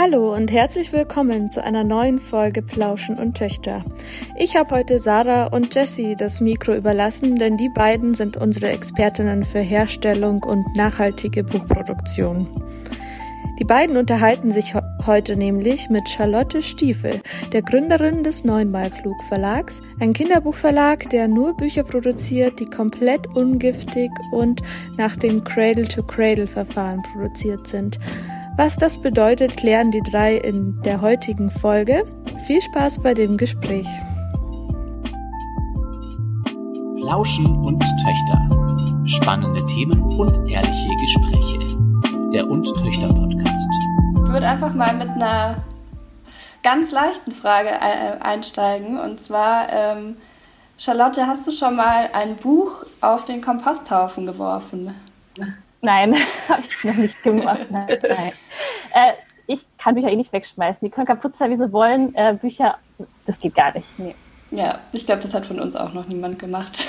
Hallo und herzlich willkommen zu einer neuen Folge Plauschen und Töchter. Ich habe heute Sarah und Jessie das Mikro überlassen, denn die beiden sind unsere Expertinnen für Herstellung und nachhaltige Buchproduktion. Die beiden unterhalten sich heute nämlich mit Charlotte Stiefel, der Gründerin des Neunmal Verlags, ein Kinderbuchverlag, der nur Bücher produziert, die komplett ungiftig und nach dem Cradle-to-Cradle-Verfahren produziert sind. Was das bedeutet, klären die drei in der heutigen Folge. Viel Spaß bei dem Gespräch. Lauschen und Töchter. Spannende Themen und ehrliche Gespräche. Der Und Töchter Podcast. Ich würde einfach mal mit einer ganz leichten Frage einsteigen. Und zwar, ähm, Charlotte, hast du schon mal ein Buch auf den Komposthaufen geworfen? Nein, habe ich noch nicht gemacht. Nein, nein. Äh, ich kann Bücher eh nicht wegschmeißen. Die können kaputt sein, wie sie wollen. Äh, Bücher, das geht gar nicht. Nee. Ja, ich glaube, das hat von uns auch noch niemand gemacht.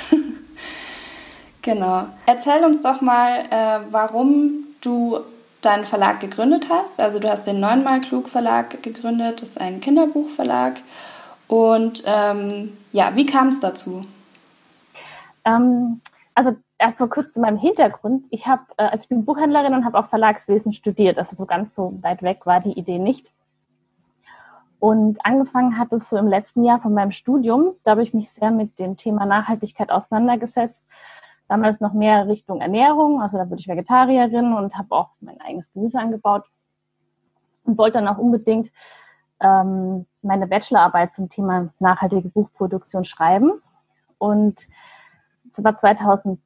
genau. Erzähl uns doch mal, äh, warum du deinen Verlag gegründet hast. Also du hast den Neunmal Klug Verlag gegründet. Das ist ein Kinderbuchverlag. Und ähm, ja, wie kam es dazu? Ähm, also erstmal kurz zu meinem Hintergrund. Ich habe, äh, also ich bin Buchhändlerin und habe auch Verlagswesen studiert. Also so ganz so weit weg war die Idee nicht. Und angefangen hat es so im letzten Jahr von meinem Studium. Da habe ich mich sehr mit dem Thema Nachhaltigkeit auseinandergesetzt. Damals noch mehr Richtung Ernährung, also da wurde ich Vegetarierin und habe auch mein eigenes Gemüse angebaut und wollte dann auch unbedingt ähm, meine Bachelorarbeit zum Thema nachhaltige Buchproduktion schreiben. Und es war 2000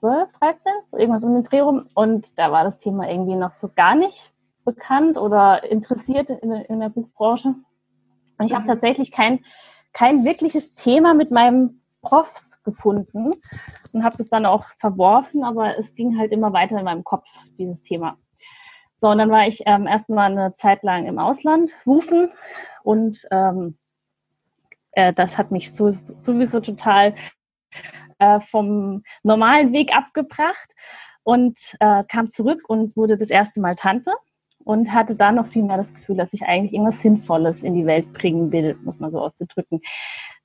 12, 13, irgendwas um den Dreh rum. Und da war das Thema irgendwie noch so gar nicht bekannt oder interessiert in, in der Buchbranche. Und ich mhm. habe tatsächlich kein, kein wirkliches Thema mit meinem Profs gefunden und habe das dann auch verworfen, aber es ging halt immer weiter in meinem Kopf, dieses Thema. So, und dann war ich ähm, erstmal eine Zeit lang im Ausland, rufen und ähm, äh, das hat mich so, sowieso total äh, vom normalen Weg abgebracht und äh, kam zurück und wurde das erste Mal Tante und hatte da noch viel mehr das Gefühl, dass ich eigentlich irgendwas Sinnvolles in die Welt bringen will, muss man so auszudrücken.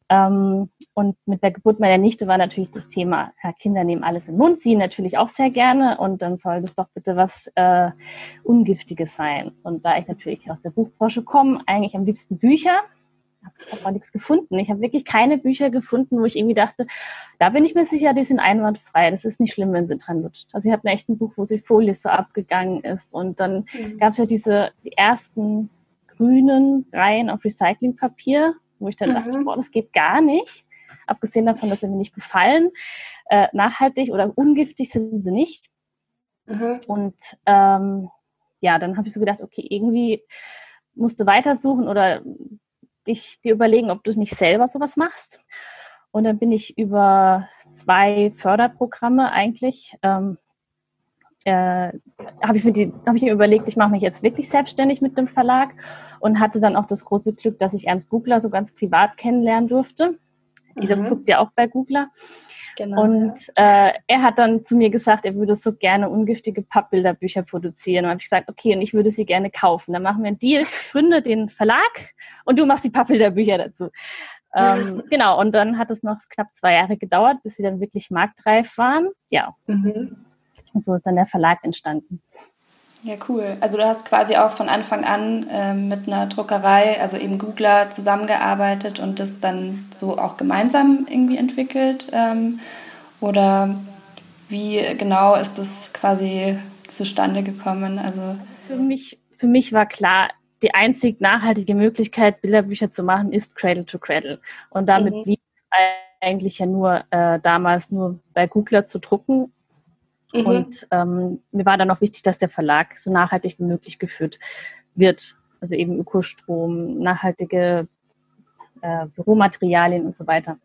Ähm, und mit der Geburt meiner Nichte war natürlich das Thema, ja, Kinder nehmen alles in den Mund, sie natürlich auch sehr gerne und dann soll das doch bitte was äh, Ungiftiges sein. Und da ich natürlich aus der Buchbranche komme, eigentlich am liebsten Bücher, habe auch nichts gefunden. Ich habe wirklich keine Bücher gefunden, wo ich irgendwie dachte, da bin ich mir sicher, die sind einwandfrei. Das ist nicht schlimm, wenn sie dran lutscht. Also ich habe echt ein Buch, wo die Folie so abgegangen ist. Und dann mhm. gab es ja diese die ersten grünen Reihen auf Recyclingpapier, wo ich dann mhm. dachte, boah, das geht gar nicht. Abgesehen davon, dass sie mir nicht gefallen. Äh, nachhaltig oder ungiftig sind sie nicht. Mhm. Und ähm, ja, dann habe ich so gedacht, okay, irgendwie musst du weitersuchen oder dich dir überlegen, ob du nicht selber sowas machst. Und dann bin ich über zwei Förderprogramme eigentlich, ähm, äh, habe ich, mir hab ich mir überlegt, ich mache mich jetzt wirklich selbstständig mit dem Verlag und hatte dann auch das große Glück, dass ich Ernst Googler so ganz privat kennenlernen durfte. Mhm. Ihr guckt ja auch bei Googler. Genau, und ja. äh, er hat dann zu mir gesagt, er würde so gerne ungiftige Pappbilderbücher produzieren. Und habe ich gesagt, okay, und ich würde sie gerne kaufen. Dann machen wir einen Deal, gründe den Verlag und du machst die Pappbilderbücher dazu. Ähm, genau, und dann hat es noch knapp zwei Jahre gedauert, bis sie dann wirklich marktreif waren. Ja. Mhm. Und so ist dann der Verlag entstanden. Ja, cool. Also du hast quasi auch von Anfang an äh, mit einer Druckerei, also eben Googler, zusammengearbeitet und das dann so auch gemeinsam irgendwie entwickelt. Ähm, oder wie genau ist das quasi zustande gekommen? Also für mich, für mich war klar, die einzig nachhaltige Möglichkeit, Bilderbücher zu machen, ist Cradle to Cradle. Und damit mhm. blieb eigentlich ja nur äh, damals nur bei Googler zu drucken Mhm. Und ähm, mir war dann auch wichtig, dass der Verlag so nachhaltig wie möglich geführt wird. Also eben Ökostrom, nachhaltige äh, Büromaterialien und so weiter.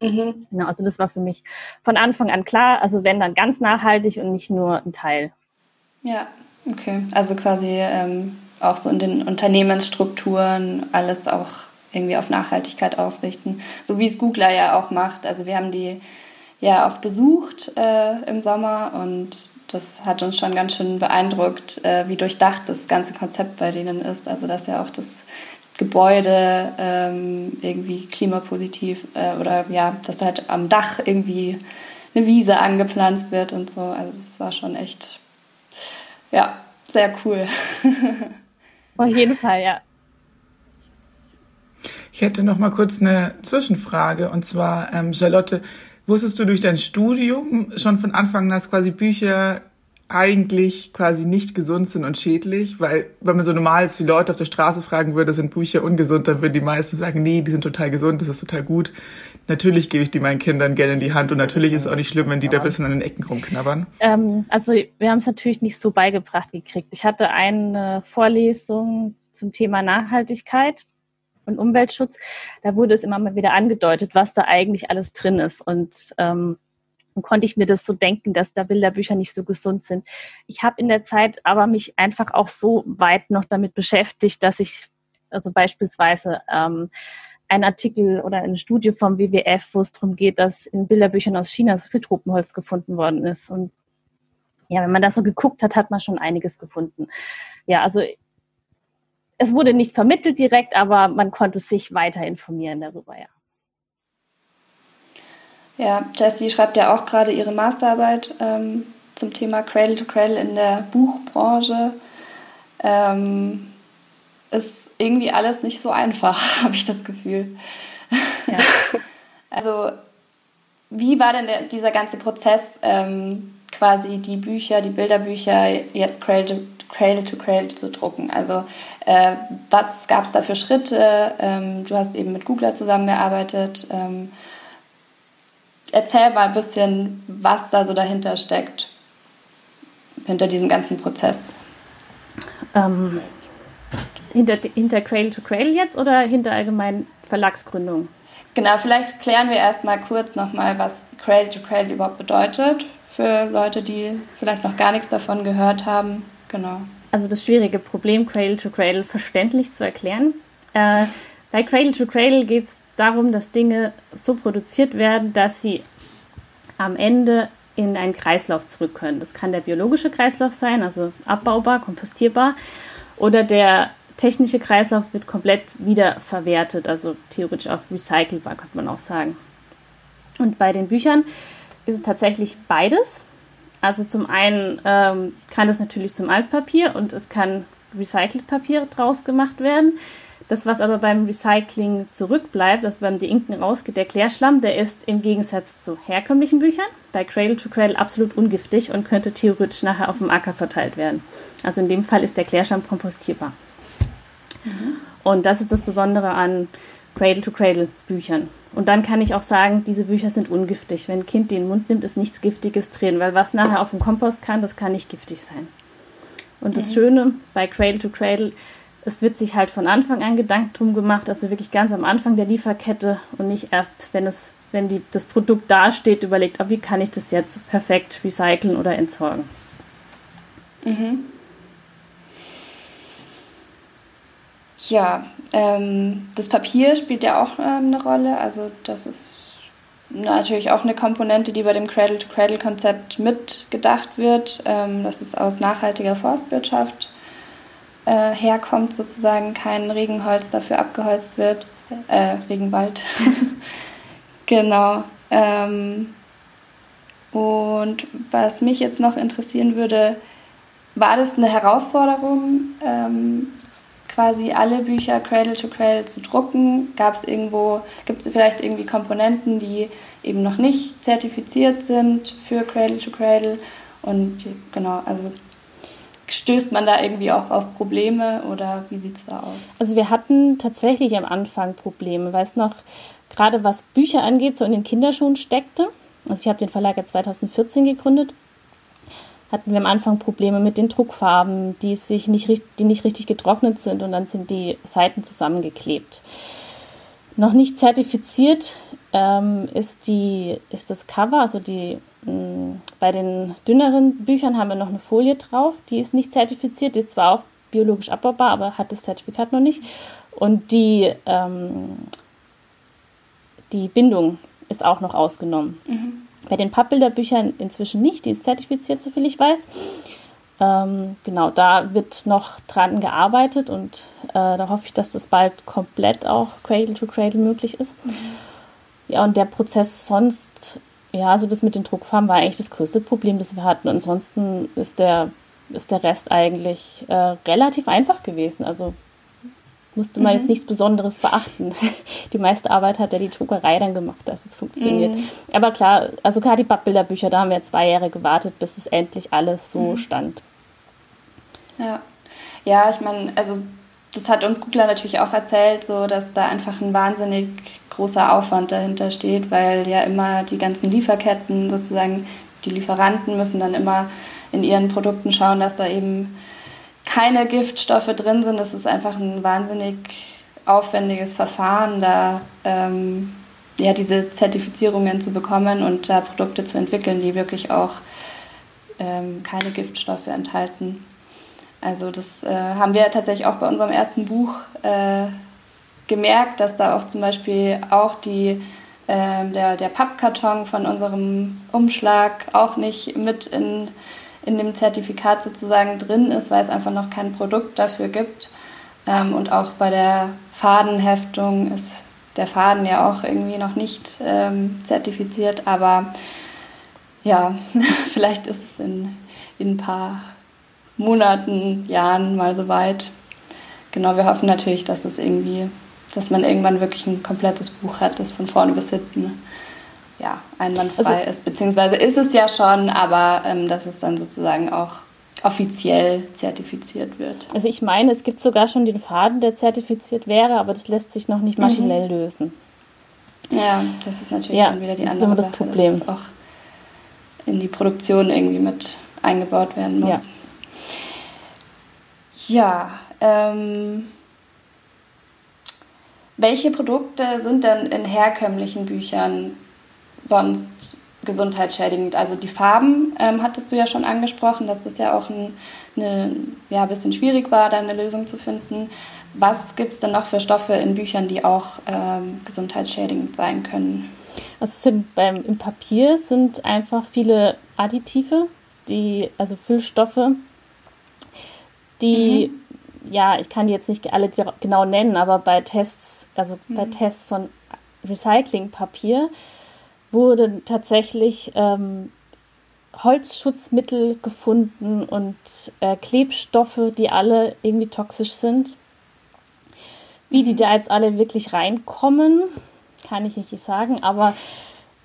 Mhm. Genau, also das war für mich von Anfang an klar. Also wenn dann ganz nachhaltig und nicht nur ein Teil. Ja, okay. Also quasi ähm, auch so in den Unternehmensstrukturen alles auch irgendwie auf Nachhaltigkeit ausrichten. So wie es Googler ja auch macht. Also wir haben die ja auch besucht äh, im Sommer und das hat uns schon ganz schön beeindruckt, äh, wie durchdacht das ganze Konzept bei denen ist. Also dass ja auch das Gebäude ähm, irgendwie klimapositiv äh, oder ja, dass halt am Dach irgendwie eine Wiese angepflanzt wird und so. Also das war schon echt, ja, sehr cool. Auf jeden Fall, ja. Ich hätte noch mal kurz eine Zwischenfrage und zwar ähm, Charlotte, wusstest du durch dein Studium schon von Anfang an, dass quasi Bücher eigentlich quasi nicht gesund sind und schädlich, weil wenn man so normal die Leute auf der Straße fragen würde, sind Bücher ungesund, dann würden die meisten sagen, nee, die sind total gesund, das ist total gut. Natürlich gebe ich die meinen Kindern gerne in die Hand und natürlich ist es auch nicht schlimm, wenn die da ein bisschen an den Ecken rumknabbern. Ähm, also wir haben es natürlich nicht so beigebracht gekriegt. Ich hatte eine Vorlesung zum Thema Nachhaltigkeit und Umweltschutz. Da wurde es immer mal wieder angedeutet, was da eigentlich alles drin ist und ähm, und konnte ich mir das so denken, dass da Bilderbücher nicht so gesund sind. Ich habe in der Zeit aber mich einfach auch so weit noch damit beschäftigt, dass ich also beispielsweise ähm, ein Artikel oder eine Studie vom WWF, wo es darum geht, dass in Bilderbüchern aus China so viel Tropenholz gefunden worden ist. Und ja, wenn man das so geguckt hat, hat man schon einiges gefunden. Ja, also es wurde nicht vermittelt direkt, aber man konnte sich weiter informieren darüber, ja. Ja, Jessie schreibt ja auch gerade ihre Masterarbeit ähm, zum Thema Cradle to Cradle in der Buchbranche. Ähm, ist irgendwie alles nicht so einfach, habe ich das Gefühl. Ja. also, wie war denn der, dieser ganze Prozess, ähm, quasi die Bücher, die Bilderbücher jetzt Cradle, Cradle to Cradle zu drucken? Also, äh, was gab es da für Schritte? Ähm, du hast eben mit Googler zusammengearbeitet. Ähm, erzähl mal ein bisschen, was da so dahinter steckt, hinter diesem ganzen Prozess. Ähm, hinter, hinter Cradle to Cradle jetzt oder hinter allgemein Verlagsgründung? Genau, vielleicht klären wir erstmal kurz nochmal, was Cradle to Cradle überhaupt bedeutet, für Leute, die vielleicht noch gar nichts davon gehört haben. Genau. Also das schwierige Problem, Cradle to Cradle verständlich zu erklären. Äh, bei Cradle to Cradle geht es darum, dass Dinge so produziert werden, dass sie am Ende in einen Kreislauf zurück können. Das kann der biologische Kreislauf sein, also abbaubar, kompostierbar, oder der technische Kreislauf wird komplett wiederverwertet, also theoretisch auch recycelbar, könnte man auch sagen. Und bei den Büchern ist es tatsächlich beides. Also zum einen ähm, kann es natürlich zum Altpapier und es kann recycelt Papier draus gemacht werden. Das, was aber beim Recycling zurückbleibt, also beim Deinken rausgeht, der Klärschlamm, der ist im Gegensatz zu herkömmlichen Büchern bei Cradle to Cradle absolut ungiftig und könnte theoretisch nachher auf dem Acker verteilt werden. Also in dem Fall ist der Klärschlamm kompostierbar. Mhm. Und das ist das Besondere an Cradle to Cradle Büchern. Und dann kann ich auch sagen, diese Bücher sind ungiftig. Wenn ein Kind den Mund nimmt, ist nichts Giftiges drin, weil was nachher auf dem Kompost kann, das kann nicht giftig sein. Und das mhm. Schöne bei Cradle to Cradle es wird sich halt von Anfang an Gedanken drum gemacht, also wirklich ganz am Anfang der Lieferkette und nicht erst, wenn es, wenn die, das Produkt dasteht, überlegt, ah, wie kann ich das jetzt perfekt recyceln oder entsorgen. Mhm. Ja, ähm, das Papier spielt ja auch ähm, eine Rolle. Also das ist natürlich auch eine Komponente, die bei dem Cradle-to-Cradle-Konzept mitgedacht wird. Ähm, das ist aus nachhaltiger Forstwirtschaft äh, herkommt, sozusagen kein Regenholz dafür abgeholzt wird, äh, Regenwald. genau. Ähm, und was mich jetzt noch interessieren würde, war das eine Herausforderung, ähm, quasi alle Bücher Cradle to Cradle zu drucken? Gab es irgendwo, gibt es vielleicht irgendwie Komponenten, die eben noch nicht zertifiziert sind für Cradle to Cradle? Und genau, also stößt man da irgendwie auch auf Probleme oder wie sieht es da aus? Also wir hatten tatsächlich am Anfang Probleme, weil es noch gerade was Bücher angeht, so in den Kinderschuhen steckte. Also ich habe den Verlag ja 2014 gegründet. Hatten wir am Anfang Probleme mit den Druckfarben, die, sich nicht, die nicht richtig getrocknet sind und dann sind die Seiten zusammengeklebt. Noch nicht zertifiziert ähm, ist, die, ist das Cover, also die Mm, bei den dünneren Büchern haben wir noch eine Folie drauf, die ist nicht zertifiziert, die ist zwar auch biologisch abbaubar, aber hat das Zertifikat noch nicht. Und die, ähm, die Bindung ist auch noch ausgenommen. Mhm. Bei den Pappbilderbüchern inzwischen nicht, die ist zertifiziert, soviel ich weiß. Ähm, genau, da wird noch dran gearbeitet und äh, da hoffe ich, dass das bald komplett auch Cradle to Cradle möglich ist. Ja, und der Prozess sonst, ja, also das mit den Druckfarben war eigentlich das größte Problem, das wir hatten. Ansonsten ist der, ist der Rest eigentlich äh, relativ einfach gewesen. Also musste man mhm. jetzt nichts Besonderes beachten. Die meiste Arbeit hat ja die Druckerei dann gemacht, dass es funktioniert. Mhm. Aber klar, also gerade die Pappbilderbücher, da haben wir zwei Jahre gewartet, bis es endlich alles so mhm. stand. Ja, ja ich meine, also das hat uns Googler natürlich auch erzählt, so dass da einfach ein wahnsinnig großer Aufwand dahinter steht, weil ja immer die ganzen Lieferketten sozusagen, die Lieferanten müssen dann immer in ihren Produkten schauen, dass da eben keine Giftstoffe drin sind. Das ist einfach ein wahnsinnig aufwendiges Verfahren, da ähm, ja, diese Zertifizierungen zu bekommen und da Produkte zu entwickeln, die wirklich auch ähm, keine Giftstoffe enthalten. Also das äh, haben wir tatsächlich auch bei unserem ersten Buch äh, gemerkt, dass da auch zum Beispiel auch die, äh, der, der Pappkarton von unserem Umschlag auch nicht mit in, in dem Zertifikat sozusagen drin ist, weil es einfach noch kein Produkt dafür gibt. Ähm, und auch bei der Fadenheftung ist der Faden ja auch irgendwie noch nicht ähm, zertifiziert, aber ja, vielleicht ist es in, in ein paar Monaten, Jahren mal so weit. Genau, wir hoffen natürlich, dass es irgendwie, dass man irgendwann wirklich ein komplettes Buch hat, das von vorne bis hinten ja, einwandfrei also, ist. Beziehungsweise ist es ja schon, aber ähm, dass es dann sozusagen auch offiziell zertifiziert wird. Also ich meine, es gibt sogar schon den Faden, der zertifiziert wäre, aber das lässt sich noch nicht mhm. maschinell mhm. lösen. Ja, das ist natürlich ja, dann wieder die andere das Sache, Problem. dass es auch in die Produktion irgendwie mit eingebaut werden muss. Ja. Ja, ähm, welche Produkte sind denn in herkömmlichen Büchern sonst gesundheitsschädigend? Also die Farben ähm, hattest du ja schon angesprochen, dass das ja auch ein eine, ja, bisschen schwierig war, da eine Lösung zu finden. Was gibt es denn noch für Stoffe in Büchern, die auch ähm, gesundheitsschädigend sein können? Also sind beim, im Papier sind einfach viele Additive, die, also Füllstoffe, die, mhm. ja, ich kann die jetzt nicht alle genau nennen, aber bei Tests, also mhm. bei Tests von Recyclingpapier wurde tatsächlich ähm, Holzschutzmittel gefunden und äh, Klebstoffe, die alle irgendwie toxisch sind. Wie die da jetzt alle wirklich reinkommen, kann ich nicht sagen, aber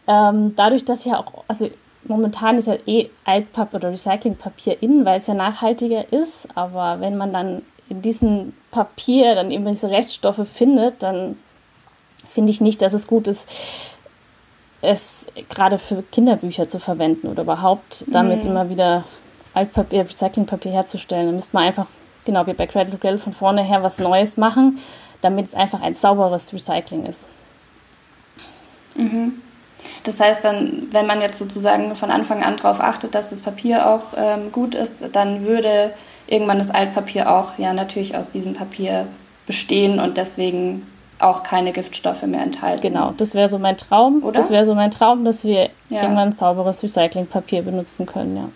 ähm, dadurch, dass ja auch, also momentan ist ja eh Altpapier oder Recyclingpapier in, weil es ja nachhaltiger ist. Aber wenn man dann in diesem Papier dann eben diese Reststoffe findet, dann finde ich nicht, dass es gut ist, es gerade für Kinderbücher zu verwenden oder überhaupt damit mhm. immer wieder Altpapier, Recyclingpapier herzustellen. Da müsste man einfach, genau wie bei Cradle to Cradle, von vorne her was Neues machen, damit es einfach ein sauberes Recycling ist. Mhm. Das heißt dann, wenn man jetzt sozusagen von Anfang an darauf achtet, dass das Papier auch ähm, gut ist, dann würde irgendwann das Altpapier auch ja natürlich aus diesem Papier bestehen und deswegen auch keine Giftstoffe mehr enthalten. Genau, das wäre so mein Traum. Oder? Das wäre so mein Traum, dass wir ja. irgendwann sauberes Recyclingpapier benutzen können, ja.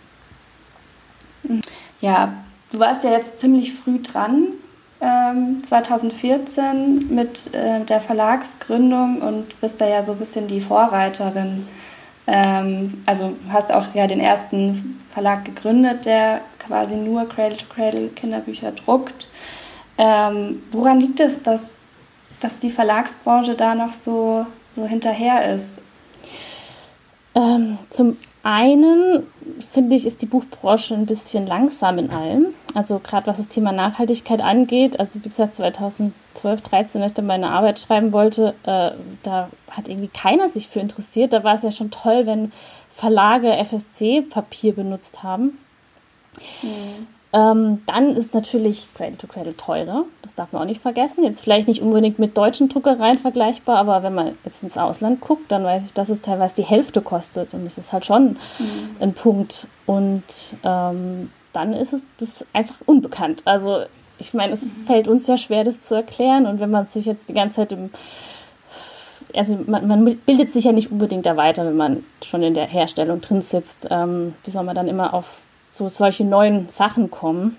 Ja, du warst ja jetzt ziemlich früh dran 2014 ähm, mit äh, der Verlagsgründung und bist da ja so ein bisschen die Vorreiterin. Ähm, also hast auch ja den ersten Verlag gegründet, der quasi nur Cradle-to-Cradle Kinderbücher druckt. Ähm, woran liegt es, dass, dass die Verlagsbranche da noch so, so hinterher ist? Ähm, zum einen finde ich, ist die Buchbranche ein bisschen langsam in allem. Also gerade was das Thema Nachhaltigkeit angeht. Also wie gesagt, 2012, 2013, als ich dann meine Arbeit schreiben wollte, äh, da hat irgendwie keiner sich für interessiert. Da war es ja schon toll, wenn Verlage FSC-Papier benutzt haben. Mhm. Ähm, dann ist natürlich Cradle to Cradle teurer. Das darf man auch nicht vergessen. Jetzt vielleicht nicht unbedingt mit deutschen Druckereien vergleichbar, aber wenn man jetzt ins Ausland guckt, dann weiß ich, dass es teilweise die Hälfte kostet. Und das ist halt schon mhm. ein Punkt. Und ähm, dann ist es das einfach unbekannt. Also ich meine, es mhm. fällt uns ja schwer, das zu erklären. Und wenn man sich jetzt die ganze Zeit im also man, man, bildet sich ja nicht unbedingt da weiter, wenn man schon in der Herstellung drin sitzt. Ähm, wie soll man dann immer auf so solche neuen Sachen kommen?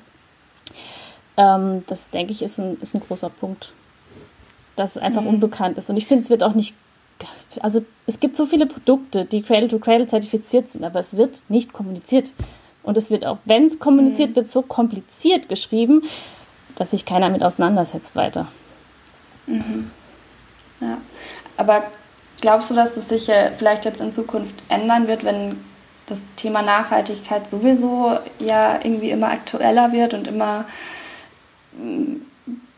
Ähm, das denke ich ist ein, ist ein großer Punkt, dass es einfach mhm. unbekannt ist. Und ich finde, es wird auch nicht, also es gibt so viele Produkte, die Cradle to Cradle zertifiziert sind, aber es wird nicht kommuniziert. Und es wird auch, wenn es kommuniziert mhm. wird, so kompliziert geschrieben, dass sich keiner mit auseinandersetzt weiter. Mhm. Ja. Aber glaubst du, dass es sich vielleicht jetzt in Zukunft ändern wird, wenn das Thema Nachhaltigkeit sowieso ja irgendwie immer aktueller wird und immer mm,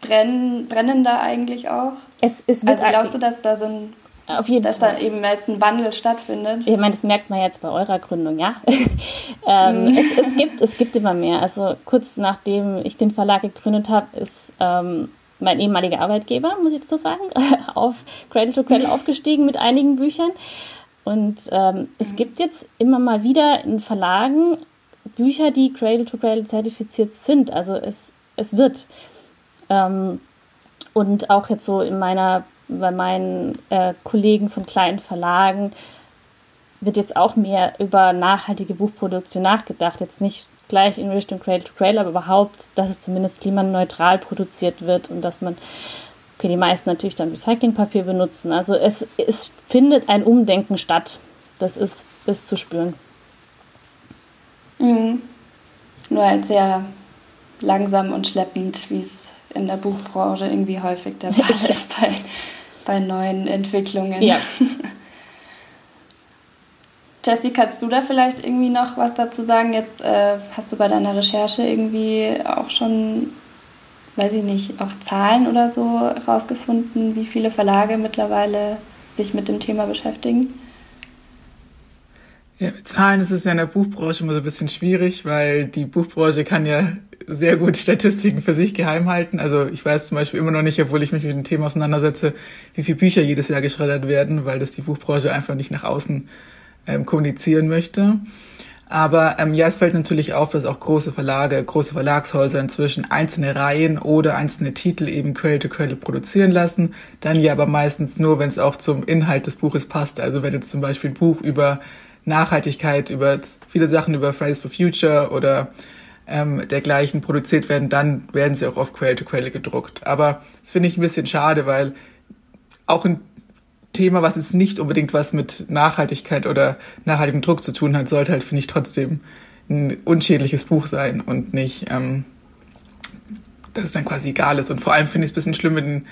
brenn, brennender eigentlich auch? Es, es wird also glaubst du, dass da so ein auf jeden dass Fall. da eben jetzt ein Wandel stattfindet. Ich meine, das merkt man jetzt bei eurer Gründung, ja. ähm, mhm. es, es, gibt, es gibt immer mehr. Also kurz nachdem ich den Verlag gegründet habe, ist ähm, mein ehemaliger Arbeitgeber, muss ich dazu sagen, auf Cradle to Cradle aufgestiegen mit einigen Büchern. Und ähm, es mhm. gibt jetzt immer mal wieder in Verlagen Bücher, die Cradle to Cradle zertifiziert sind. Also es, es wird. Ähm, und auch jetzt so in meiner, bei meinen äh, Kollegen von kleinen Verlagen wird jetzt auch mehr über nachhaltige Buchproduktion nachgedacht. Jetzt nicht gleich in Richtung Cradle to Cradle, aber überhaupt, dass es zumindest klimaneutral produziert wird und dass man, okay, die meisten natürlich dann Recyclingpapier benutzen. Also es, es findet ein Umdenken statt. Das ist, ist zu spüren. Mhm. Nur halt sehr langsam und schleppend, wie es in der Buchbranche irgendwie häufig der Fall ist bei, bei neuen Entwicklungen. Ja. Jessie, kannst du da vielleicht irgendwie noch was dazu sagen? Jetzt äh, hast du bei deiner Recherche irgendwie auch schon, weiß ich nicht, auch Zahlen oder so rausgefunden, wie viele Verlage mittlerweile sich mit dem Thema beschäftigen? Ja, mit Zahlen ist es ja in der Buchbranche immer so ein bisschen schwierig, weil die Buchbranche kann ja sehr gut Statistiken für sich geheim halten. Also ich weiß zum Beispiel immer noch nicht, obwohl ich mich mit dem Thema auseinandersetze, wie viele Bücher jedes Jahr geschreddert werden, weil das die Buchbranche einfach nicht nach außen ähm, kommunizieren möchte. Aber ähm, ja, es fällt natürlich auf, dass auch große Verlage, große Verlagshäuser inzwischen einzelne Reihen oder einzelne Titel eben Quelle to Quelle produzieren lassen. Dann ja aber meistens nur, wenn es auch zum Inhalt des Buches passt. Also wenn jetzt zum Beispiel ein Buch über Nachhaltigkeit, über viele Sachen über Fridays for Future oder ähm, dergleichen produziert werden, dann werden sie auch auf Quelle to Quelle gedruckt. Aber das finde ich ein bisschen schade, weil auch in Thema, was jetzt nicht unbedingt was mit Nachhaltigkeit oder nachhaltigem Druck zu tun hat, sollte halt, finde ich, trotzdem ein unschädliches Buch sein und nicht, ähm, dass es dann quasi egal ist. Und vor allem finde ich es ein bisschen schlimm mit den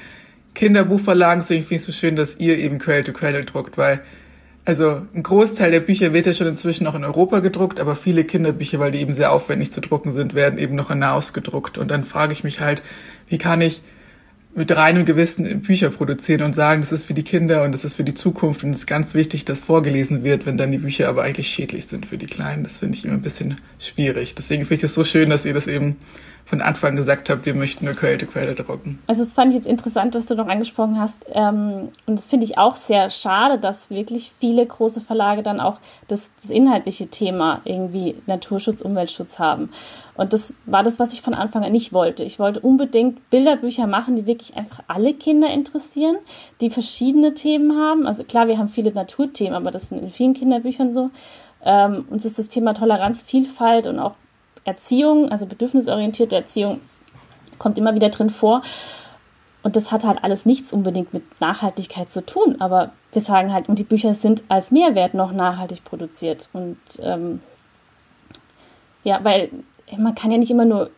Kinderbuchverlagen, deswegen finde ich es so schön, dass ihr eben Quelle to Quelle druckt, weil also ein Großteil der Bücher wird ja schon inzwischen auch in Europa gedruckt, aber viele Kinderbücher, weil die eben sehr aufwendig zu drucken sind, werden eben noch in Nahost gedruckt. Und dann frage ich mich halt, wie kann ich mit reinem Gewissen Bücher produzieren und sagen, das ist für die Kinder und das ist für die Zukunft und es ist ganz wichtig, dass vorgelesen wird, wenn dann die Bücher aber eigentlich schädlich sind für die Kleinen. Das finde ich immer ein bisschen schwierig. Deswegen finde ich es so schön, dass ihr das eben von Anfang gesagt habt, wir möchten eine Quelle Quelle drucken. Also das fand ich jetzt interessant, was du noch angesprochen hast. Ähm, und das finde ich auch sehr schade, dass wirklich viele große Verlage dann auch das, das inhaltliche Thema irgendwie Naturschutz, Umweltschutz haben. Und das war das, was ich von Anfang an nicht wollte. Ich wollte unbedingt Bilderbücher machen, die wirklich einfach alle Kinder interessieren, die verschiedene Themen haben. Also klar, wir haben viele Naturthemen, aber das sind in vielen Kinderbüchern so. Ähm, uns ist das Thema Toleranz, Vielfalt und auch Erziehung, also bedürfnisorientierte Erziehung, kommt immer wieder drin vor. Und das hat halt alles nichts unbedingt mit Nachhaltigkeit zu tun. Aber wir sagen halt, und die Bücher sind als Mehrwert noch nachhaltig produziert. Und ähm, ja, weil man kann ja nicht immer nur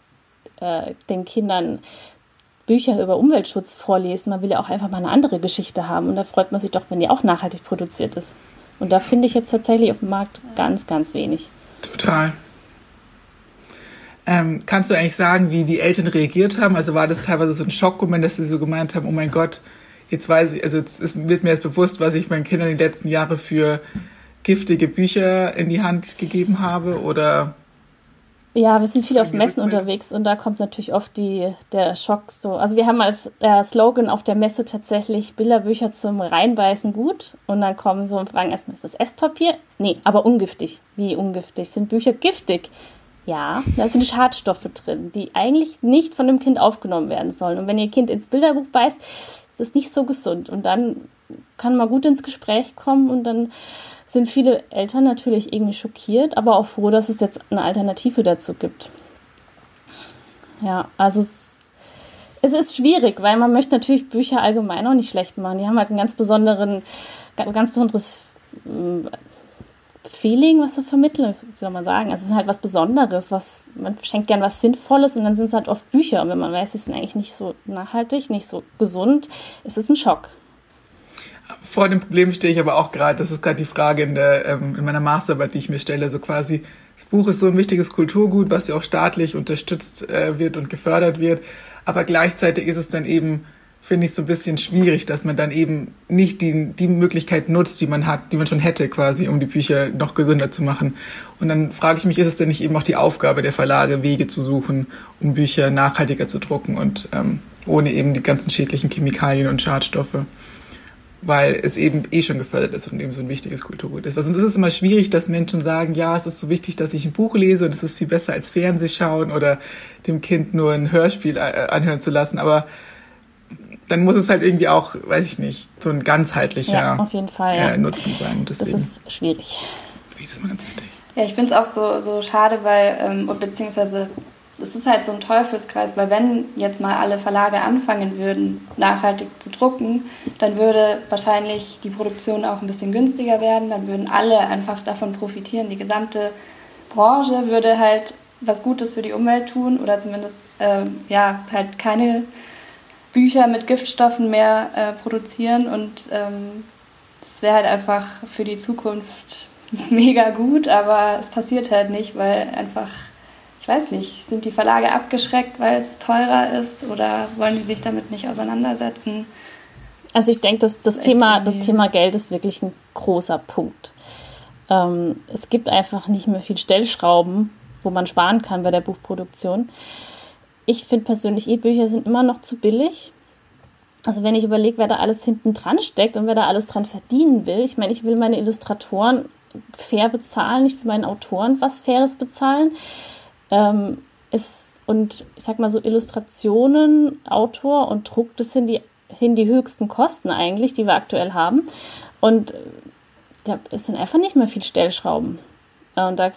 äh, den Kindern Bücher über Umweltschutz vorlesen. Man will ja auch einfach mal eine andere Geschichte haben. Und da freut man sich doch, wenn die auch nachhaltig produziert ist. Und da finde ich jetzt tatsächlich auf dem Markt ganz, ganz wenig. Total. Ähm, kannst du eigentlich sagen, wie die Eltern reagiert haben? Also war das teilweise so ein Schockmoment, dass sie so gemeint haben, oh mein Gott, jetzt weiß ich, also ist, wird mir jetzt bewusst, was ich meinen Kindern die letzten Jahre für giftige Bücher in die Hand gegeben habe? Oder ja, wir sind viel auf Messen unterwegs und da kommt natürlich oft die, der Schock so. Also wir haben als äh, Slogan auf der Messe tatsächlich Bilderbücher zum Reinbeißen gut und dann kommen so und fragen erstmal, ist das Esspapier? Nee, aber ungiftig. Wie ungiftig? Sind Bücher giftig? Ja, da sind Schadstoffe drin, die eigentlich nicht von dem Kind aufgenommen werden sollen. Und wenn ihr Kind ins Bilderbuch beißt, das ist nicht so gesund. Und dann kann man gut ins Gespräch kommen und dann sind viele Eltern natürlich irgendwie schockiert, aber auch froh, dass es jetzt eine Alternative dazu gibt. Ja, also es, es ist schwierig, weil man möchte natürlich Bücher allgemein auch nicht schlecht machen. Die haben halt einen ganz besonderen, ganz besonderes äh, Feeling, was sie vermitteln, wie soll man sagen. Also es ist halt was Besonderes, was man schenkt gern was Sinnvolles und dann sind es halt oft Bücher. Und wenn man weiß, sie sind eigentlich nicht so nachhaltig, nicht so gesund, ist es ein Schock. Vor dem Problem stehe ich aber auch gerade, das ist gerade die Frage in, der, ähm, in meiner Masterarbeit, die ich mir stelle, so quasi, das Buch ist so ein wichtiges Kulturgut, was ja auch staatlich unterstützt äh, wird und gefördert wird, aber gleichzeitig ist es dann eben, finde ich, so ein bisschen schwierig, dass man dann eben nicht die, die Möglichkeit nutzt, die man hat, die man schon hätte quasi, um die Bücher noch gesünder zu machen. Und dann frage ich mich, ist es denn nicht eben auch die Aufgabe der Verlage, Wege zu suchen, um Bücher nachhaltiger zu drucken und ähm, ohne eben die ganzen schädlichen Chemikalien und Schadstoffe? Weil es eben eh schon gefördert ist und eben so ein wichtiges Kulturgut ist. sonst ist es immer schwierig, dass Menschen sagen, ja, es ist so wichtig, dass ich ein Buch lese und es ist viel besser als Fernsehschauen oder dem Kind nur ein Hörspiel äh, anhören zu lassen, aber dann muss es halt irgendwie auch, weiß ich nicht, so ein ganzheitlicher ja, auf jeden Fall, ja. äh, Nutzen sein. Deswegen, das ist schwierig. Das ist mal ganz wichtig. Ja, ich finde es auch so, so schade, weil, ähm, beziehungsweise es ist halt so ein Teufelskreis, weil wenn jetzt mal alle Verlage anfangen würden, nachhaltig zu drucken, dann würde wahrscheinlich die Produktion auch ein bisschen günstiger werden, dann würden alle einfach davon profitieren. Die gesamte Branche würde halt was Gutes für die Umwelt tun oder zumindest äh, ja, halt keine Bücher mit Giftstoffen mehr äh, produzieren und ähm, das wäre halt einfach für die Zukunft mega gut, aber es passiert halt nicht, weil einfach ich weiß nicht, sind die Verlage abgeschreckt, weil es teurer ist oder wollen die sich damit nicht auseinandersetzen? Also ich denke, dass das, das Thema, das Thema Geld ist wirklich ein großer Punkt. Ähm, es gibt einfach nicht mehr viel Stellschrauben, wo man sparen kann bei der Buchproduktion. Ich finde persönlich, E-Bücher sind immer noch zu billig. Also wenn ich überlege, wer da alles hinten dran steckt und wer da alles dran verdienen will. Ich meine, ich will meine Illustratoren fair bezahlen, ich will meinen Autoren was Faires bezahlen. Ähm, ist, und ich sag mal so, Illustrationen, Autor und Druck, das sind die, sind die höchsten Kosten eigentlich, die wir aktuell haben. Und äh, da ist dann einfach nicht mehr viel Stellschrauben. Und da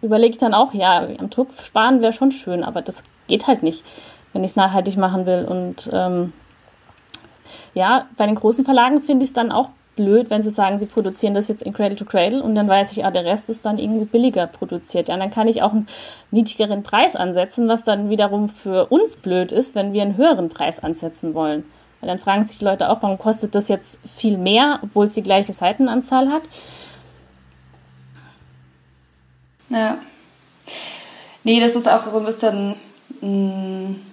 überlege ich dann auch, ja, am Druck sparen wäre schon schön, aber das geht halt nicht, wenn ich es nachhaltig machen will. Und ähm, ja, bei den großen Verlagen finde ich es dann auch blöd, wenn sie sagen, sie produzieren das jetzt in Cradle to Cradle und dann weiß ich, ah, der Rest ist dann irgendwo billiger produziert. Ja, dann kann ich auch einen niedrigeren Preis ansetzen, was dann wiederum für uns blöd ist, wenn wir einen höheren Preis ansetzen wollen. Weil dann fragen sich die Leute auch, warum kostet das jetzt viel mehr, obwohl es die gleiche Seitenanzahl hat. Ja. Nee, das ist auch so ein bisschen. Mh mm,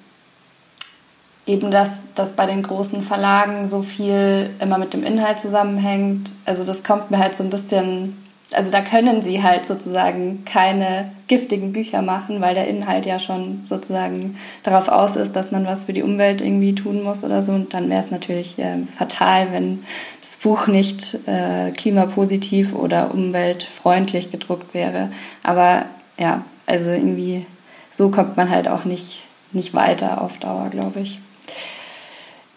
eben, dass das bei den großen Verlagen so viel immer mit dem Inhalt zusammenhängt. Also das kommt mir halt so ein bisschen, also da können sie halt sozusagen keine giftigen Bücher machen, weil der Inhalt ja schon sozusagen darauf aus ist, dass man was für die Umwelt irgendwie tun muss oder so. Und dann wäre es natürlich äh, fatal, wenn das Buch nicht äh, klimapositiv oder umweltfreundlich gedruckt wäre. Aber ja, also irgendwie so kommt man halt auch nicht, nicht weiter auf Dauer, glaube ich.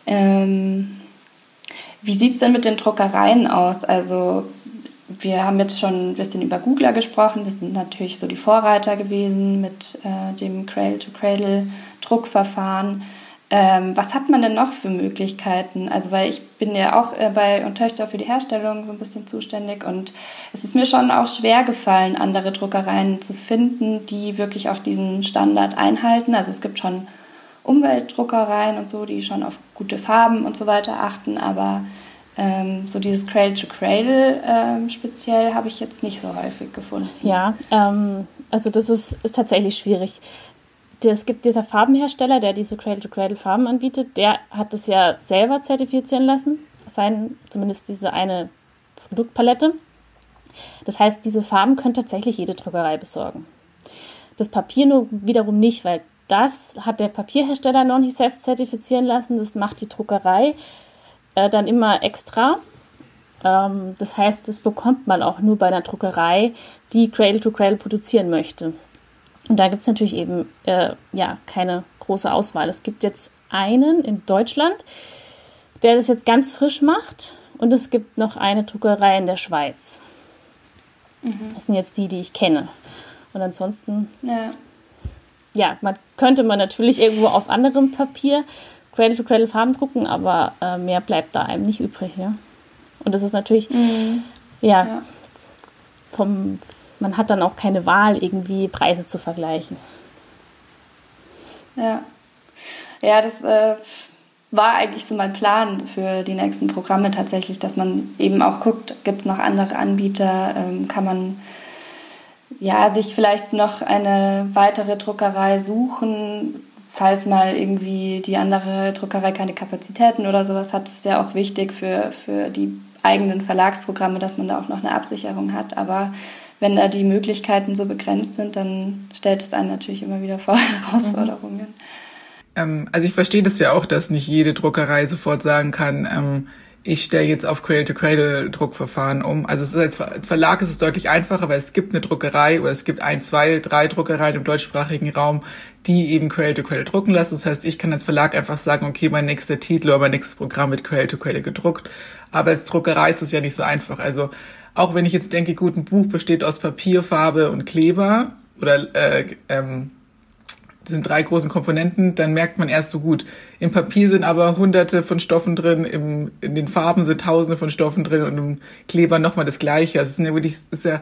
Ähm, wie sieht es denn mit den Druckereien aus? Also wir haben jetzt schon ein bisschen über Googler gesprochen. Das sind natürlich so die Vorreiter gewesen mit äh, dem Cradle-to-Cradle-Druckverfahren. Ähm, was hat man denn noch für Möglichkeiten? Also, weil ich bin ja auch äh, bei und Töchter für die Herstellung so ein bisschen zuständig und es ist mir schon auch schwer gefallen, andere Druckereien zu finden, die wirklich auch diesen Standard einhalten. Also es gibt schon Umweltdruckereien und so, die schon auf gute Farben und so weiter achten, aber ähm, so dieses Cradle to Cradle ähm, speziell habe ich jetzt nicht so häufig gefunden. Ja, ähm, also das ist, ist tatsächlich schwierig. Es gibt dieser Farbenhersteller, der diese Cradle to Cradle Farben anbietet, der hat das ja selber zertifizieren lassen, sein, zumindest diese eine Produktpalette. Das heißt, diese Farben können tatsächlich jede Druckerei besorgen. Das Papier nur wiederum nicht, weil das hat der Papierhersteller noch nicht selbst zertifizieren lassen. Das macht die Druckerei äh, dann immer extra. Ähm, das heißt, das bekommt man auch nur bei einer Druckerei, die Cradle to Cradle produzieren möchte. Und da gibt es natürlich eben äh, ja, keine große Auswahl. Es gibt jetzt einen in Deutschland, der das jetzt ganz frisch macht. Und es gibt noch eine Druckerei in der Schweiz. Mhm. Das sind jetzt die, die ich kenne. Und ansonsten, ja, ja man könnte man natürlich irgendwo auf anderem Papier Cradle-to-Cradle-Farben drucken, aber äh, mehr bleibt da einem nicht übrig. Ja? Und das ist natürlich, mhm. ja, ja, vom, man hat dann auch keine Wahl, irgendwie Preise zu vergleichen. Ja, ja das äh, war eigentlich so mein Plan für die nächsten Programme tatsächlich, dass man eben auch guckt, gibt es noch andere Anbieter, ähm, kann man ja, sich vielleicht noch eine weitere Druckerei suchen, falls mal irgendwie die andere Druckerei keine Kapazitäten oder sowas hat, ist ja auch wichtig für, für die eigenen Verlagsprogramme, dass man da auch noch eine Absicherung hat. Aber wenn da die Möglichkeiten so begrenzt sind, dann stellt es einen natürlich immer wieder vor Herausforderungen. Ähm, also ich verstehe das ja auch, dass nicht jede Druckerei sofort sagen kann, ähm, ich stelle jetzt auf Cradle-to-Cradle-Druckverfahren um. Also es ist als Verlag ist es deutlich einfacher, weil es gibt eine Druckerei oder es gibt ein, zwei, drei Druckereien im deutschsprachigen Raum, die eben Cradle-to-Cradle drucken lassen. Das heißt, ich kann als Verlag einfach sagen, okay, mein nächster Titel oder mein nächstes Programm wird Cradle-to-Cradle gedruckt. Aber als Druckerei ist es ja nicht so einfach. Also auch wenn ich jetzt denke, gut, ein Buch besteht aus Papier, Farbe und Kleber oder äh, ähm, sind drei großen Komponenten, dann merkt man erst so gut. Im Papier sind aber hunderte von Stoffen drin, im, in den Farben sind tausende von Stoffen drin und im Kleber nochmal das Gleiche. Also es ist ja wirklich, es ist ja,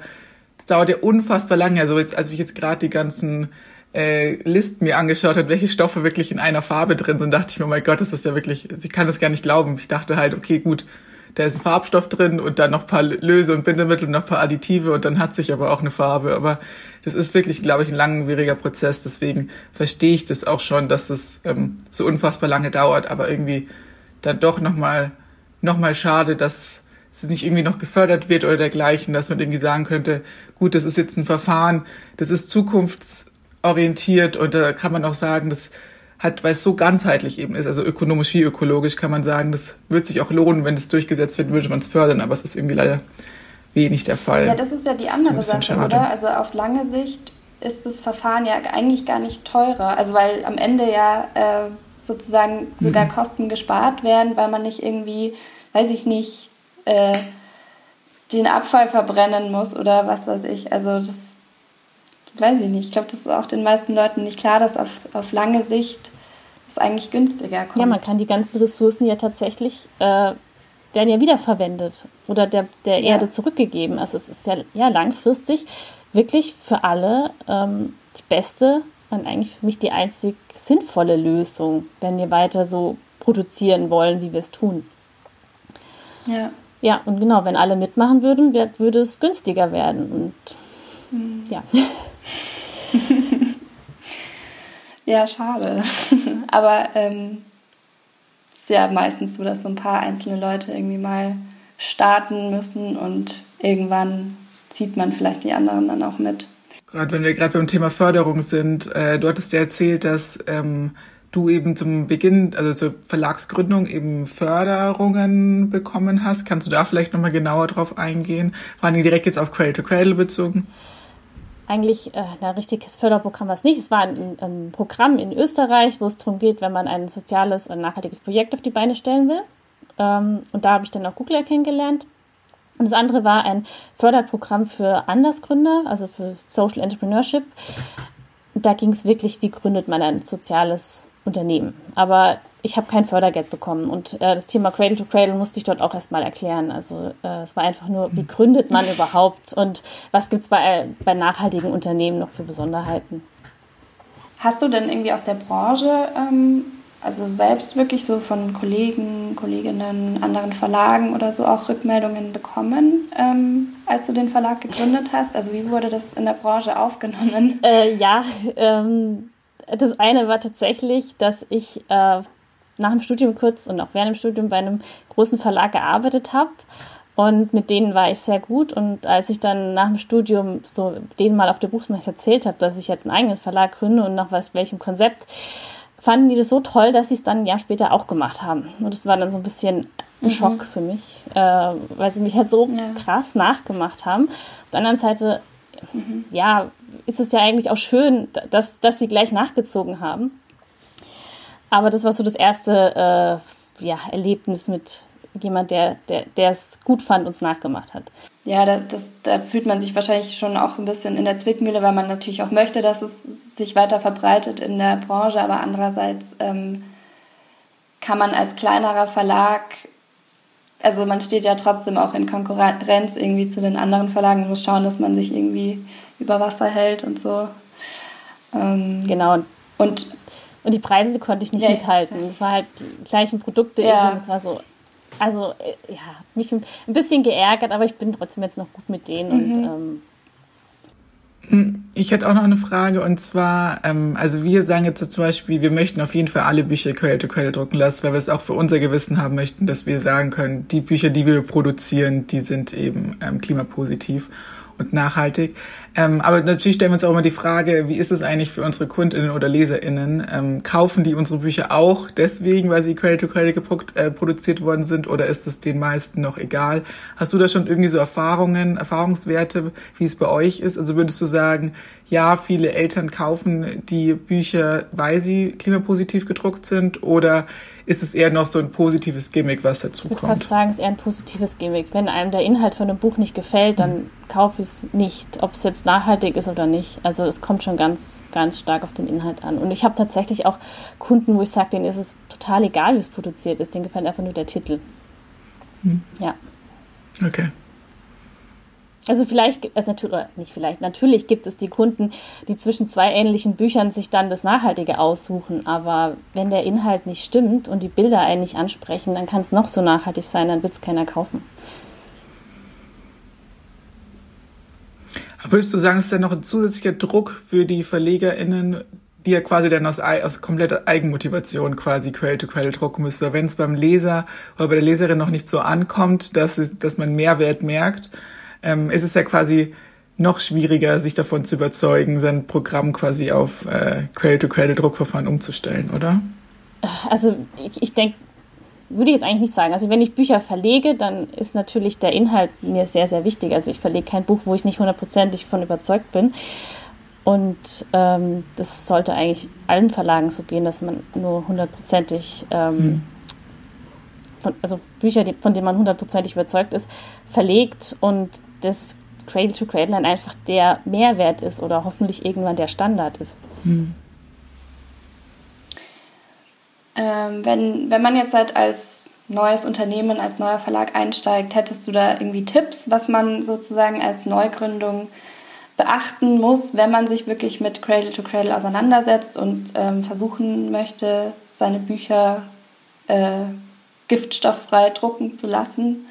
es dauert ja unfassbar lange. Also jetzt, als ich jetzt gerade die ganzen äh, Listen mir angeschaut habe, welche Stoffe wirklich in einer Farbe drin sind, dachte ich mir, oh mein Gott, das ist ja wirklich, ich kann das gar nicht glauben. Ich dachte halt, okay, gut, da ist ein Farbstoff drin und dann noch ein paar Löse und Bindemittel und noch ein paar Additive und dann hat sich aber auch eine Farbe. Aber das ist wirklich, glaube ich, ein langwieriger Prozess. Deswegen verstehe ich das auch schon, dass das ähm, so unfassbar lange dauert, aber irgendwie dann doch nochmal noch mal schade, dass es nicht irgendwie noch gefördert wird oder dergleichen, dass man irgendwie sagen könnte, gut, das ist jetzt ein Verfahren, das ist zukunftsorientiert und da kann man auch sagen, dass hat, weil es so ganzheitlich eben ist, also ökonomisch wie ökologisch, kann man sagen, das wird sich auch lohnen, wenn es durchgesetzt wird, würde man es fördern, aber es ist irgendwie leider wenig der Fall. Ja, das ist ja die andere Sache, schade. oder? Also auf lange Sicht ist das Verfahren ja eigentlich gar nicht teurer, also weil am Ende ja äh, sozusagen sogar mhm. Kosten gespart werden, weil man nicht irgendwie, weiß ich nicht, äh, den Abfall verbrennen muss oder was weiß ich. Also das weiß ich nicht. Ich glaube, das ist auch den meisten Leuten nicht klar, dass auf, auf lange Sicht es eigentlich günstiger kommt. Ja, man kann die ganzen Ressourcen ja tatsächlich, äh, werden ja wiederverwendet oder der, der ja. Erde zurückgegeben. Also es ist ja, ja langfristig wirklich für alle ähm, die beste und eigentlich für mich die einzig sinnvolle Lösung, wenn wir weiter so produzieren wollen, wie wir es tun. Ja. Ja, und genau, wenn alle mitmachen würden, würde es günstiger werden. Und mhm. ja. Ja, schade. Aber ähm, es ist ja meistens so, dass so ein paar einzelne Leute irgendwie mal starten müssen und irgendwann zieht man vielleicht die anderen dann auch mit. Gerade wenn wir gerade beim Thema Förderung sind, äh, du hattest ja erzählt, dass ähm, du eben zum Beginn, also zur Verlagsgründung eben Förderungen bekommen hast. Kannst du da vielleicht nochmal genauer drauf eingehen? Waren die direkt jetzt auf Cradle to Cradle bezogen? Eigentlich äh, ein richtiges Förderprogramm war es nicht. Es war ein, ein, Programm in Österreich, wo es darum geht, wenn man ein soziales und nachhaltiges Projekt auf die Beine stellen will. Ähm, und da habe ich dann auch Google kennengelernt. Und das andere war ein Förderprogramm für Andersgründer, also für Social Entrepreneurship. Da ging es wirklich, wie gründet man ein soziales Unternehmen. Aber ich habe kein Fördergeld bekommen und äh, das Thema Cradle to Cradle musste ich dort auch erstmal erklären. Also äh, es war einfach nur, wie gründet man überhaupt und was gibt es bei, äh, bei nachhaltigen Unternehmen noch für Besonderheiten? Hast du denn irgendwie aus der Branche, ähm, also selbst wirklich so von Kollegen, Kolleginnen, anderen Verlagen oder so auch Rückmeldungen bekommen, ähm, als du den Verlag gegründet hast? Also wie wurde das in der Branche aufgenommen? Äh, ja, ähm, das eine war tatsächlich, dass ich äh, nach dem Studium kurz und auch während dem Studium bei einem großen Verlag gearbeitet habe. Und mit denen war ich sehr gut. Und als ich dann nach dem Studium so denen mal auf der Buchmesse erzählt habe, dass ich jetzt einen eigenen Verlag gründe und nach was, welchem Konzept, fanden die das so toll, dass sie es dann ein Jahr später auch gemacht haben. Und das war dann so ein bisschen ein mhm. Schock für mich, äh, weil sie mich halt so ja. krass nachgemacht haben. Auf der anderen Seite, mhm. ja, ist es ja eigentlich auch schön, dass, dass sie gleich nachgezogen haben. Aber das war so das erste, äh, ja, Erlebnis mit jemand, der, es gut fand, uns nachgemacht hat. Ja, da, das, da fühlt man sich wahrscheinlich schon auch ein bisschen in der Zwickmühle, weil man natürlich auch möchte, dass es sich weiter verbreitet in der Branche, aber andererseits ähm, kann man als kleinerer Verlag, also man steht ja trotzdem auch in Konkurrenz irgendwie zu den anderen Verlagen und muss schauen, dass man sich irgendwie über Wasser hält und so. Ähm, genau. Und, und die Preise die konnte ich nicht ja, mithalten. Es war halt die gleichen Produkte, ja. es war so also äh, ja, mich ein bisschen geärgert, aber ich bin trotzdem jetzt noch gut mit denen mhm. und ähm, hm, ich hätte auch noch eine Frage und zwar, ähm, also wir sagen jetzt zum Beispiel, wir möchten auf jeden Fall alle Bücher Quelle to Quelle drucken lassen, weil wir es auch für unser Gewissen haben möchten, dass wir sagen können, die Bücher, die wir produzieren, die sind eben ähm, klimapositiv und nachhaltig. Ähm, aber natürlich stellen wir uns auch immer die Frage, wie ist es eigentlich für unsere Kundinnen oder Leserinnen? Ähm, kaufen die unsere Bücher auch deswegen, weil sie Quelle-to-Quelle äh, produziert worden sind oder ist es den meisten noch egal? Hast du da schon irgendwie so Erfahrungen, Erfahrungswerte, wie es bei euch ist? Also würdest du sagen, ja, viele Eltern kaufen die Bücher, weil sie klimapositiv gedruckt sind oder ist es eher noch so ein positives Gimmick, was dazu kommt? Ich würde fast sagen, es ist eher ein positives Gimmick. Wenn einem der Inhalt von einem Buch nicht gefällt, dann mhm. kauf es nicht, ob es jetzt nachhaltig ist oder nicht. Also es kommt schon ganz, ganz stark auf den Inhalt an. Und ich habe tatsächlich auch Kunden, wo ich sage, denen ist es total egal, wie es produziert ist. Denen gefällt einfach nur der Titel. Mhm. Ja. Okay. Also vielleicht, also natürlich, nicht vielleicht, natürlich gibt es die Kunden, die zwischen zwei ähnlichen Büchern sich dann das Nachhaltige aussuchen. Aber wenn der Inhalt nicht stimmt und die Bilder einen nicht ansprechen, dann kann es noch so nachhaltig sein, dann wird es keiner kaufen. Würdest du sagen, ist dann noch ein zusätzlicher Druck für die VerlegerInnen, die ja quasi dann aus, aus kompletter Eigenmotivation quasi Quell to Quell drucken müssen? Wenn es beim Leser oder bei der Leserin noch nicht so ankommt, dass, es, dass man Mehrwert merkt, ähm, ist es ja quasi noch schwieriger, sich davon zu überzeugen, sein Programm quasi auf äh, Quell-to-Quell-Druckverfahren umzustellen, oder? Also ich, ich denke, würde ich jetzt eigentlich nicht sagen. Also wenn ich Bücher verlege, dann ist natürlich der Inhalt mir sehr, sehr wichtig. Also ich verlege kein Buch, wo ich nicht hundertprozentig von überzeugt bin. Und ähm, das sollte eigentlich allen Verlagen so gehen, dass man nur hundertprozentig, ähm, hm. von, also Bücher, von denen man hundertprozentig überzeugt ist, verlegt und das Cradle to Cradle dann einfach der Mehrwert ist oder hoffentlich irgendwann der Standard ist. Hm. Ähm, wenn, wenn man jetzt halt als neues Unternehmen, als neuer Verlag einsteigt, hättest du da irgendwie Tipps, was man sozusagen als Neugründung beachten muss, wenn man sich wirklich mit Cradle to Cradle auseinandersetzt und ähm, versuchen möchte, seine Bücher äh, giftstofffrei drucken zu lassen?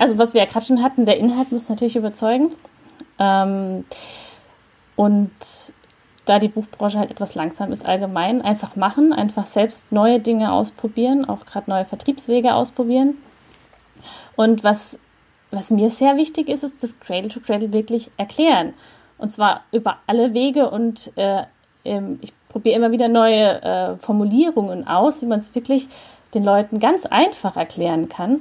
Also was wir ja gerade schon hatten, der Inhalt muss natürlich überzeugen. Ähm, und da die Buchbranche halt etwas langsam ist allgemein, einfach machen, einfach selbst neue Dinge ausprobieren, auch gerade neue Vertriebswege ausprobieren. Und was, was mir sehr wichtig ist, ist das Cradle to Cradle wirklich erklären. Und zwar über alle Wege und äh, ähm, ich probiere immer wieder neue äh, Formulierungen aus, wie man es wirklich den Leuten ganz einfach erklären kann.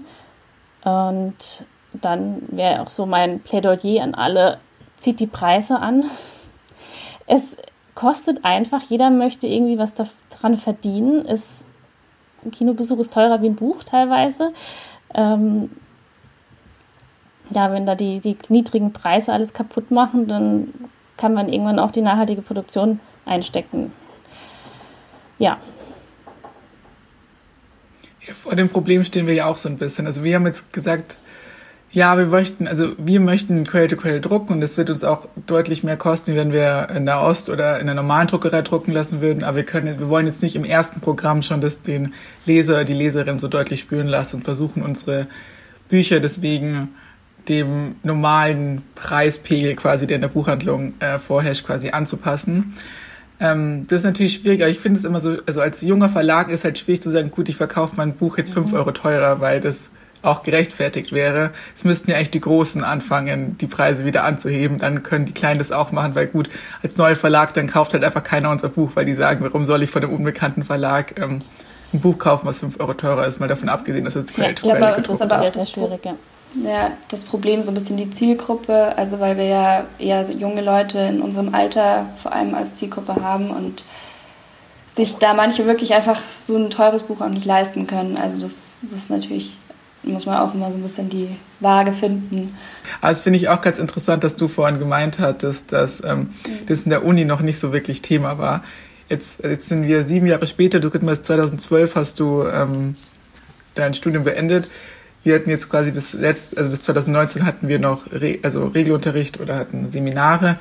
Und dann wäre auch so mein Plädoyer an alle, zieht die Preise an. Es kostet einfach, jeder möchte irgendwie was daran verdienen. Es, ein Kinobesuch ist teurer wie ein Buch teilweise. Ähm, ja, wenn da die, die niedrigen Preise alles kaputt machen, dann kann man irgendwann auch die nachhaltige Produktion einstecken. Ja, ja, vor dem Problem stehen wir ja auch so ein bisschen. Also wir haben jetzt gesagt, ja, wir möchten, also wir möchten Quell-to-Quell drucken und es wird uns auch deutlich mehr kosten, wenn wir in der Ost- oder in der normalen Druckerei drucken lassen würden. Aber wir können, wir wollen jetzt nicht im ersten Programm schon das den Leser, die Leserin so deutlich spüren lassen und versuchen unsere Bücher deswegen dem normalen Preispegel quasi, der in der Buchhandlung äh, vorherrscht, quasi anzupassen. Ähm, das ist natürlich schwierig, aber ich finde es immer so, also als junger Verlag ist halt schwierig zu sagen, gut, ich verkaufe mein Buch jetzt fünf mhm. Euro teurer, weil das auch gerechtfertigt wäre. Es müssten ja echt die Großen anfangen, die Preise wieder anzuheben. Dann können die Kleinen das auch machen, weil gut, als neuer Verlag, dann kauft halt einfach keiner unser Buch, weil die sagen, warum soll ich von einem unbekannten Verlag ähm, ein Buch kaufen, was fünf Euro teurer ist, mal davon abgesehen, dass es Quell ja, das ist aber sehr, sehr schwierig, ja ja, das Problem so ein bisschen die Zielgruppe, also weil wir ja eher so junge Leute in unserem Alter vor allem als Zielgruppe haben und sich da manche wirklich einfach so ein teures Buch auch nicht leisten können. Also das, das ist natürlich, muss man auch immer so ein bisschen die Waage finden. Aber das finde ich auch ganz interessant, dass du vorhin gemeint hattest, dass ähm, mhm. das in der Uni noch nicht so wirklich Thema war. Jetzt, jetzt sind wir sieben Jahre später, du 2012 hast du ähm, dein Studium beendet. Wir hatten jetzt quasi bis letzt, also bis 2019 hatten wir noch Re also Regelunterricht oder hatten Seminare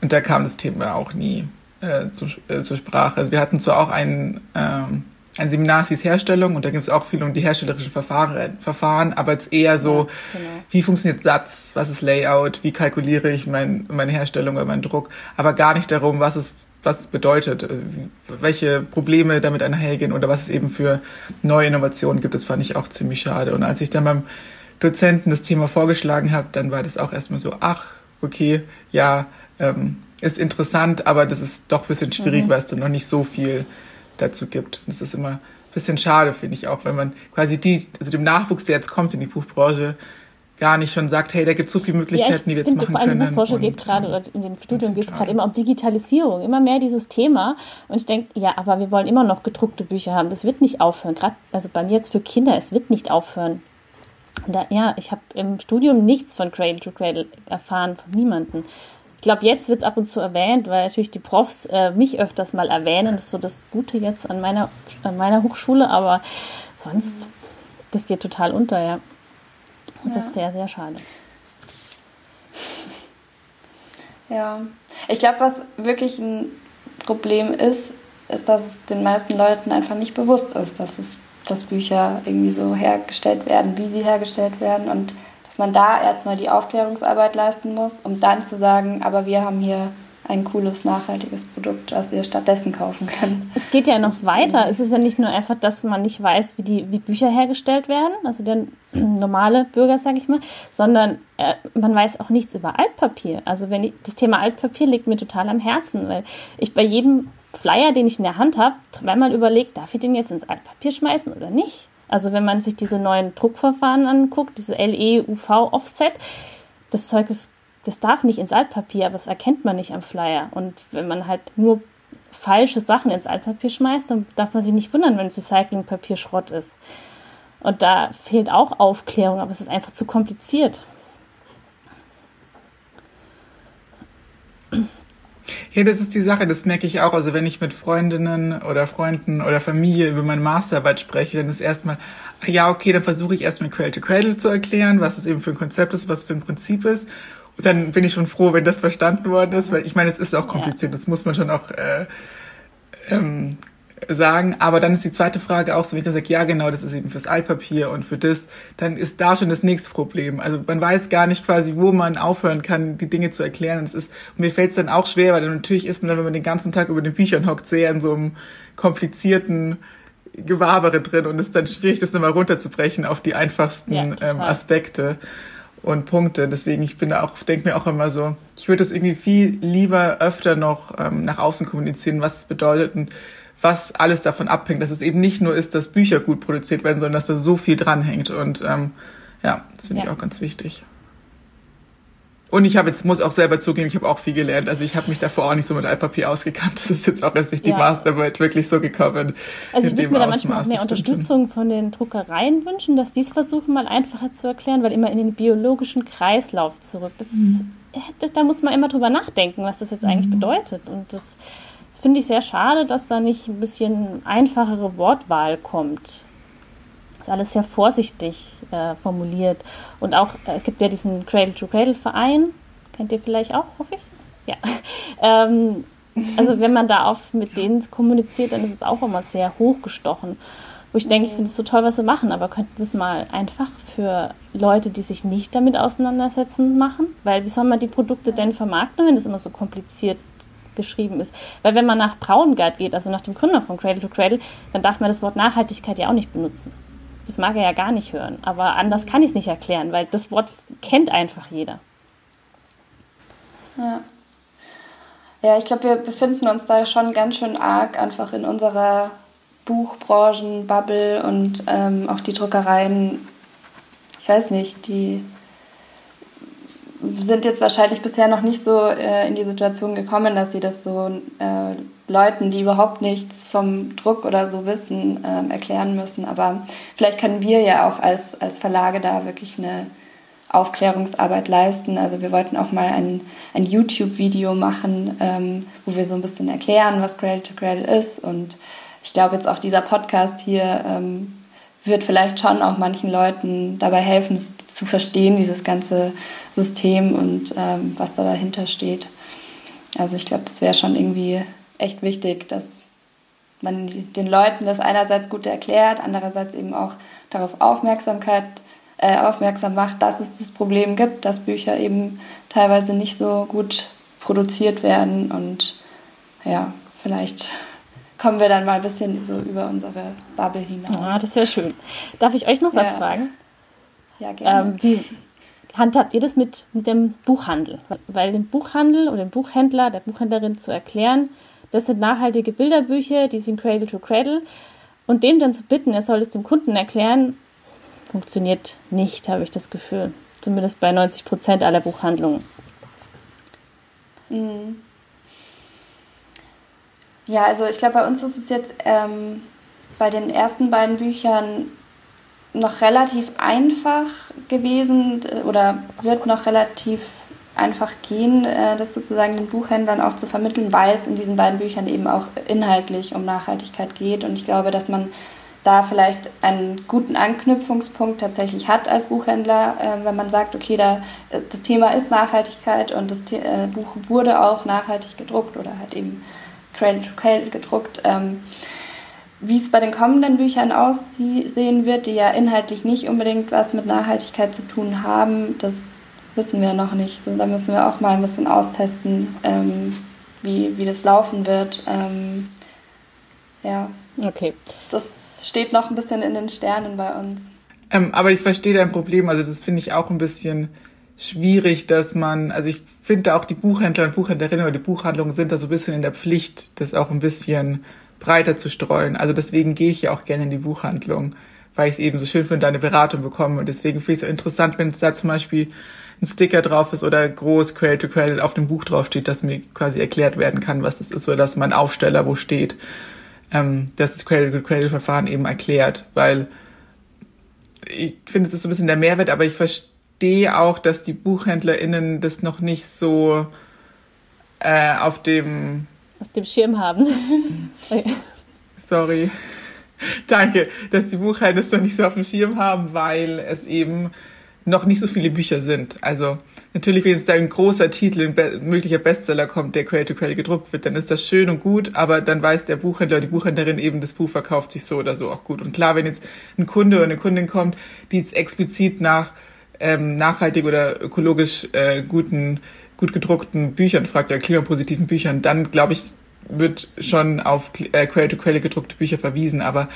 und da kam das Thema auch nie äh, zu, äh, zur Sprache. Also wir hatten zwar auch ein, ähm, ein Seminar, es hieß Herstellung und da gibt es auch viel um die herstellerischen Verfahren, Verfahren aber jetzt eher so, ja, genau. wie funktioniert Satz, was ist Layout, wie kalkuliere ich mein, meine Herstellung oder meinen Druck, aber gar nicht darum, was es was es bedeutet, äh, welche Probleme damit einhergehen oder was es eben für neue Innovationen gibt. Das fand ich auch ziemlich schade. Und als ich dann beim Dozenten das Thema vorgeschlagen habe, dann war das auch erstmal so, ach, okay, ja, ähm, ist interessant, aber das ist doch ein bisschen schwierig, mhm. weil es dann noch nicht so viel dazu gibt. Und das ist immer ein bisschen schade, finde ich auch, wenn man quasi die, also dem Nachwuchs, der jetzt kommt in die Buchbranche, gar nicht schon sagt, hey, da gibt es so viele Möglichkeiten, ja, die wir jetzt machen können. In der Buchbranche geht gerade, in dem Studium geht es gerade immer um Digitalisierung, immer mehr dieses Thema. Und ich denke, ja, aber wir wollen immer noch gedruckte Bücher haben. Das wird nicht aufhören. Gerade, also bei mir jetzt für Kinder, es wird nicht aufhören. Da, ja, ich habe im Studium nichts von Cradle to Cradle erfahren, von niemandem. Ich glaube, jetzt wird es ab und zu erwähnt, weil natürlich die Profs äh, mich öfters mal erwähnen. Das ist so das Gute jetzt an meiner, an meiner Hochschule, aber sonst, das geht total unter, ja. Das ja. ist sehr, sehr schade. Ja, ich glaube, was wirklich ein Problem ist, ist, dass es den meisten Leuten einfach nicht bewusst ist, dass es dass Bücher irgendwie so hergestellt werden, wie sie hergestellt werden und dass man da erstmal die Aufklärungsarbeit leisten muss, um dann zu sagen, aber wir haben hier ein cooles, nachhaltiges Produkt, das ihr stattdessen kaufen könnt. Es geht ja noch weiter. Es ist ja nicht nur einfach, dass man nicht weiß, wie, die, wie Bücher hergestellt werden, also der normale Bürger, sage ich mal, sondern äh, man weiß auch nichts über Altpapier. Also wenn ich, das Thema Altpapier liegt mir total am Herzen, weil ich bei jedem Flyer, den ich in der Hand habe, zweimal überlegt, darf ich den jetzt ins Altpapier schmeißen oder nicht? Also wenn man sich diese neuen Druckverfahren anguckt, diese LE-UV-Offset, das Zeug ist, das darf nicht ins Altpapier, aber das erkennt man nicht am Flyer. Und wenn man halt nur falsche Sachen ins Altpapier schmeißt, dann darf man sich nicht wundern, wenn Recyclingpapier Schrott ist. Und da fehlt auch Aufklärung, aber es ist einfach zu kompliziert. Ja, das ist die Sache, das merke ich auch. Also wenn ich mit Freundinnen oder Freunden oder Familie über meine Masterarbeit spreche, dann ist erstmal, ja, okay, dann versuche ich erstmal Cradle to Cradle zu erklären, was es eben für ein Konzept ist, was für ein Prinzip ist. Dann bin ich schon froh, wenn das verstanden worden ist, weil ich meine, es ist auch kompliziert, das muss man schon auch äh, ähm, sagen. Aber dann ist die zweite Frage auch so, wenn ich dann sage, ja genau, das ist eben fürs Altpapier und für das, dann ist da schon das nächste Problem. Also man weiß gar nicht quasi, wo man aufhören kann, die Dinge zu erklären. Und, es ist, und mir fällt es dann auch schwer, weil dann natürlich ist man dann, wenn man den ganzen Tag über den Büchern hockt, sehr in so einem komplizierten Gewabere drin und es ist dann schwierig, das nochmal runterzubrechen auf die einfachsten ja, ähm, Aspekte und Punkte. Deswegen, ich bin da auch, denke mir auch immer so, ich würde das irgendwie viel lieber öfter noch ähm, nach außen kommunizieren, was es bedeutet und was alles davon abhängt, dass es eben nicht nur ist, dass Bücher gut produziert werden, sondern dass da so viel dranhängt. Und ähm, ja, das finde ja. ich auch ganz wichtig. Und ich habe jetzt, muss auch selber zugeben, ich habe auch viel gelernt. Also ich habe mich davor auch nicht so mit Altpapier ausgekannt. Das ist jetzt auch erst durch die ja. Masterarbeit wirklich so gekommen. Also ich würde mir da manchmal auch mehr Unterstützung von den Druckereien wünschen, dass die es versuchen, mal einfacher zu erklären, weil immer in den biologischen Kreislauf zurück. Das mhm. ist, da muss man immer drüber nachdenken, was das jetzt eigentlich mhm. bedeutet. Und das finde ich sehr schade, dass da nicht ein bisschen einfachere Wortwahl kommt. Ist alles sehr vorsichtig äh, formuliert. Und auch, äh, es gibt ja diesen Cradle-to-Cradle-Verein, kennt ihr vielleicht auch, hoffe ich? Ja. Ähm, also wenn man da auf mit denen kommuniziert, dann ist es auch immer sehr hochgestochen. Wo ich denke, ich finde es so toll, was sie machen, aber könnten sie es mal einfach für Leute, die sich nicht damit auseinandersetzen, machen? Weil wie soll man die Produkte denn vermarkten, wenn das immer so kompliziert geschrieben ist. Weil wenn man nach Braungart geht, also nach dem Gründer von Cradle to Cradle, dann darf man das Wort Nachhaltigkeit ja auch nicht benutzen. Das mag er ja gar nicht hören. Aber anders kann ich es nicht erklären, weil das Wort kennt einfach jeder. Ja. Ja, ich glaube, wir befinden uns da schon ganz schön arg einfach in unserer Buchbranchenbubble und ähm, auch die Druckereien, ich weiß nicht, die sind jetzt wahrscheinlich bisher noch nicht so äh, in die Situation gekommen, dass sie das so äh, Leuten, die überhaupt nichts vom Druck oder so wissen, äh, erklären müssen. Aber vielleicht können wir ja auch als, als Verlage da wirklich eine Aufklärungsarbeit leisten. Also wir wollten auch mal ein, ein YouTube-Video machen, ähm, wo wir so ein bisschen erklären, was Cradle to Cradle ist. Und ich glaube jetzt auch dieser Podcast hier ähm, wird vielleicht schon auch manchen Leuten dabei helfen, zu verstehen, dieses ganze System und ähm, was da dahinter steht. Also ich glaube, das wäre schon irgendwie echt wichtig, dass man den Leuten das einerseits gut erklärt, andererseits eben auch darauf Aufmerksamkeit äh, aufmerksam macht, dass es das Problem gibt, dass Bücher eben teilweise nicht so gut produziert werden und ja, vielleicht kommen wir dann mal ein bisschen so über unsere Bubble hinaus. Ah, das wäre schön. Darf ich euch noch was ja. fragen? Ja, gerne. Ähm, wie handhabt ihr das mit, mit dem Buchhandel? Weil dem Buchhandel oder dem Buchhändler, der Buchhändlerin zu erklären, das sind nachhaltige Bilderbücher, die sind Cradle to Cradle. Und dem dann zu bitten, er soll es dem Kunden erklären, funktioniert nicht, habe ich das Gefühl. Zumindest bei 90 Prozent aller Buchhandlungen. Mhm. Ja, also ich glaube, bei uns ist es jetzt ähm, bei den ersten beiden Büchern noch relativ einfach gewesen oder wird noch relativ einfach gehen, äh, das sozusagen den Buchhändlern auch zu vermitteln, weil es in diesen beiden Büchern eben auch inhaltlich um Nachhaltigkeit geht. Und ich glaube, dass man da vielleicht einen guten Anknüpfungspunkt tatsächlich hat als Buchhändler, äh, wenn man sagt, okay, da, äh, das Thema ist Nachhaltigkeit und das Buch wurde auch nachhaltig gedruckt oder halt eben Cradle to Cradle gedruckt. Ähm, wie es bei den kommenden Büchern aussehen wird, die ja inhaltlich nicht unbedingt was mit Nachhaltigkeit zu tun haben, das wissen wir noch nicht. Also da müssen wir auch mal ein bisschen austesten, ähm, wie, wie das laufen wird. Ähm, ja. Okay. Das steht noch ein bisschen in den Sternen bei uns. Ähm, aber ich verstehe dein Problem. Also das finde ich auch ein bisschen schwierig, dass man, also ich finde auch die Buchhändler und Buchhändlerinnen oder die Buchhandlungen sind da so ein bisschen in der Pflicht, das auch ein bisschen breiter zu streuen. Also deswegen gehe ich ja auch gerne in die Buchhandlung, weil ich es eben so schön finde, deine Beratung bekomme. Und deswegen finde ich es so interessant, wenn da zum Beispiel ein Sticker drauf ist oder groß Cradle to Cradle auf dem Buch drauf steht, dass mir quasi erklärt werden kann, was das ist oder dass mein Aufsteller wo steht, ähm, dass das Cradle to Cradle Verfahren eben erklärt, weil ich finde, es ist so ein bisschen der Mehrwert, aber ich verstehe auch, dass die BuchhändlerInnen das noch nicht so äh, auf dem auf dem Schirm haben. Sorry. Danke, dass die Buchhändler es noch nicht so auf dem Schirm haben, weil es eben noch nicht so viele Bücher sind. Also natürlich, wenn jetzt da ein großer Titel, ein be möglicher Bestseller kommt, der Quell to Quell gedruckt wird, dann ist das schön und gut, aber dann weiß der Buchhändler, die Buchhändlerin eben, das Buch verkauft sich so oder so auch gut. Und klar, wenn jetzt ein Kunde oder eine Kundin kommt, die jetzt explizit nach ähm, nachhaltig oder ökologisch äh, guten, gut gedruckten Büchern fragt, oder klimapositiven Büchern, dann glaube ich, wird schon auf äh, Quell to Quell gedruckte Bücher verwiesen, aber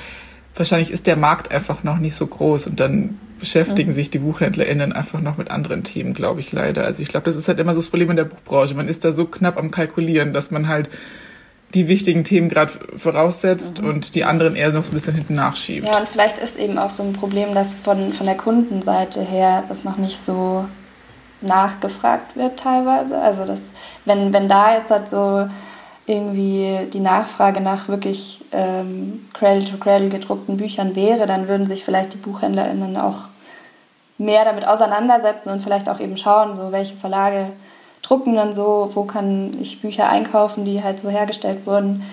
wahrscheinlich ist der Markt einfach noch nicht so groß und dann beschäftigen mhm. sich die BuchhändlerInnen einfach noch mit anderen Themen, glaube ich leider. Also ich glaube, das ist halt immer so das Problem in der Buchbranche. Man ist da so knapp am Kalkulieren, dass man halt die wichtigen Themen gerade voraussetzt mhm. und die anderen eher noch ein bisschen hinten nachschiebt. Ja, und vielleicht ist eben auch so ein Problem, dass von, von der Kundenseite her das noch nicht so nachgefragt wird teilweise. Also dass, wenn, wenn da jetzt halt so irgendwie die Nachfrage nach wirklich ähm, Cradle-to-Cradle gedruckten Büchern wäre, dann würden sich vielleicht die BuchhändlerInnen auch mehr damit auseinandersetzen und vielleicht auch eben schauen, so welche Verlage drucken dann so, wo kann ich Bücher einkaufen, die halt so hergestellt wurden.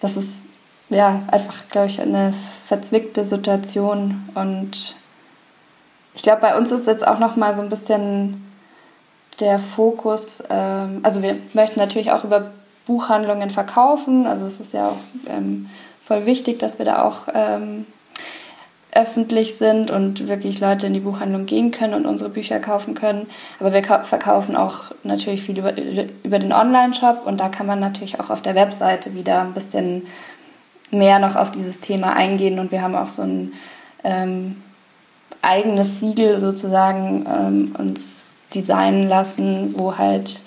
Das ist ja einfach, glaube ich, eine verzwickte Situation und ich glaube, bei uns ist jetzt auch noch mal so ein bisschen der Fokus, ähm, also wir möchten natürlich auch über Buchhandlungen verkaufen, also es ist ja auch ähm, voll wichtig, dass wir da auch ähm, öffentlich sind und wirklich Leute in die Buchhandlung gehen können und unsere Bücher kaufen können. Aber wir verkaufen auch natürlich viel über, über den Online-Shop und da kann man natürlich auch auf der Webseite wieder ein bisschen mehr noch auf dieses Thema eingehen und wir haben auch so ein ähm, eigenes Siegel sozusagen ähm, uns designen lassen, wo halt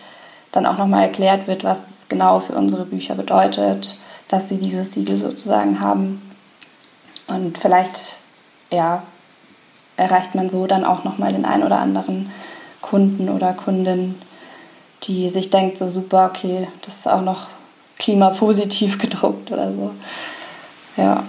dann auch nochmal erklärt wird, was das genau für unsere Bücher bedeutet, dass sie dieses Siegel sozusagen haben. Und vielleicht ja, erreicht man so dann auch nochmal den einen oder anderen Kunden oder Kundin, die sich denkt, so super, okay, das ist auch noch klimapositiv gedruckt oder so. Ja.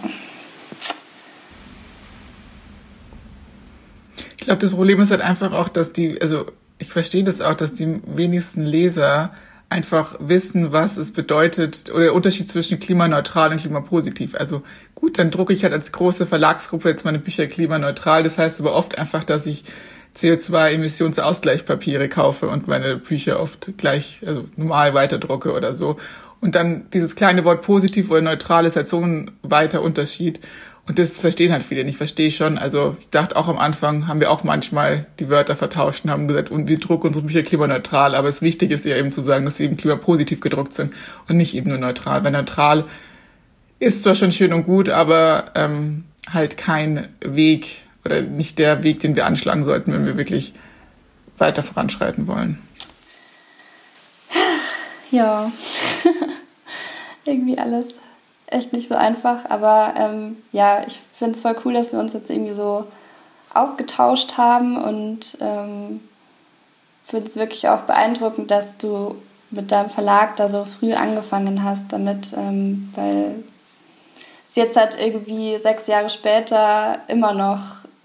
Ich glaube, das Problem ist halt einfach auch, dass die, also ich verstehe das auch, dass die wenigsten Leser einfach wissen, was es bedeutet oder der Unterschied zwischen klimaneutral und klimapositiv. Also gut, dann drucke ich halt als große Verlagsgruppe jetzt meine Bücher klimaneutral. Das heißt aber oft einfach, dass ich CO2-Emissionsausgleichpapiere kaufe und meine Bücher oft gleich, also normal weiterdrucke oder so. Und dann dieses kleine Wort positiv oder neutral ist halt so ein weiter Unterschied. Und das verstehen halt viele nicht, verstehe ich schon. Also ich dachte auch am Anfang, haben wir auch manchmal die Wörter vertauscht und haben gesagt, und wir drucken unsere Bücher klimaneutral. Aber es wichtig ist ja eben zu sagen, dass sie eben klimapositiv gedruckt sind und nicht eben nur neutral. Weil neutral ist zwar schon schön und gut, aber ähm, halt kein Weg oder nicht der Weg, den wir anschlagen sollten, wenn wir wirklich weiter voranschreiten wollen. Ja, irgendwie alles echt nicht so einfach. Aber ähm, ja, ich finde es voll cool, dass wir uns jetzt irgendwie so ausgetauscht haben und ähm, finde es wirklich auch beeindruckend, dass du mit deinem Verlag da so früh angefangen hast damit, ähm, weil es jetzt halt irgendwie sechs Jahre später immer noch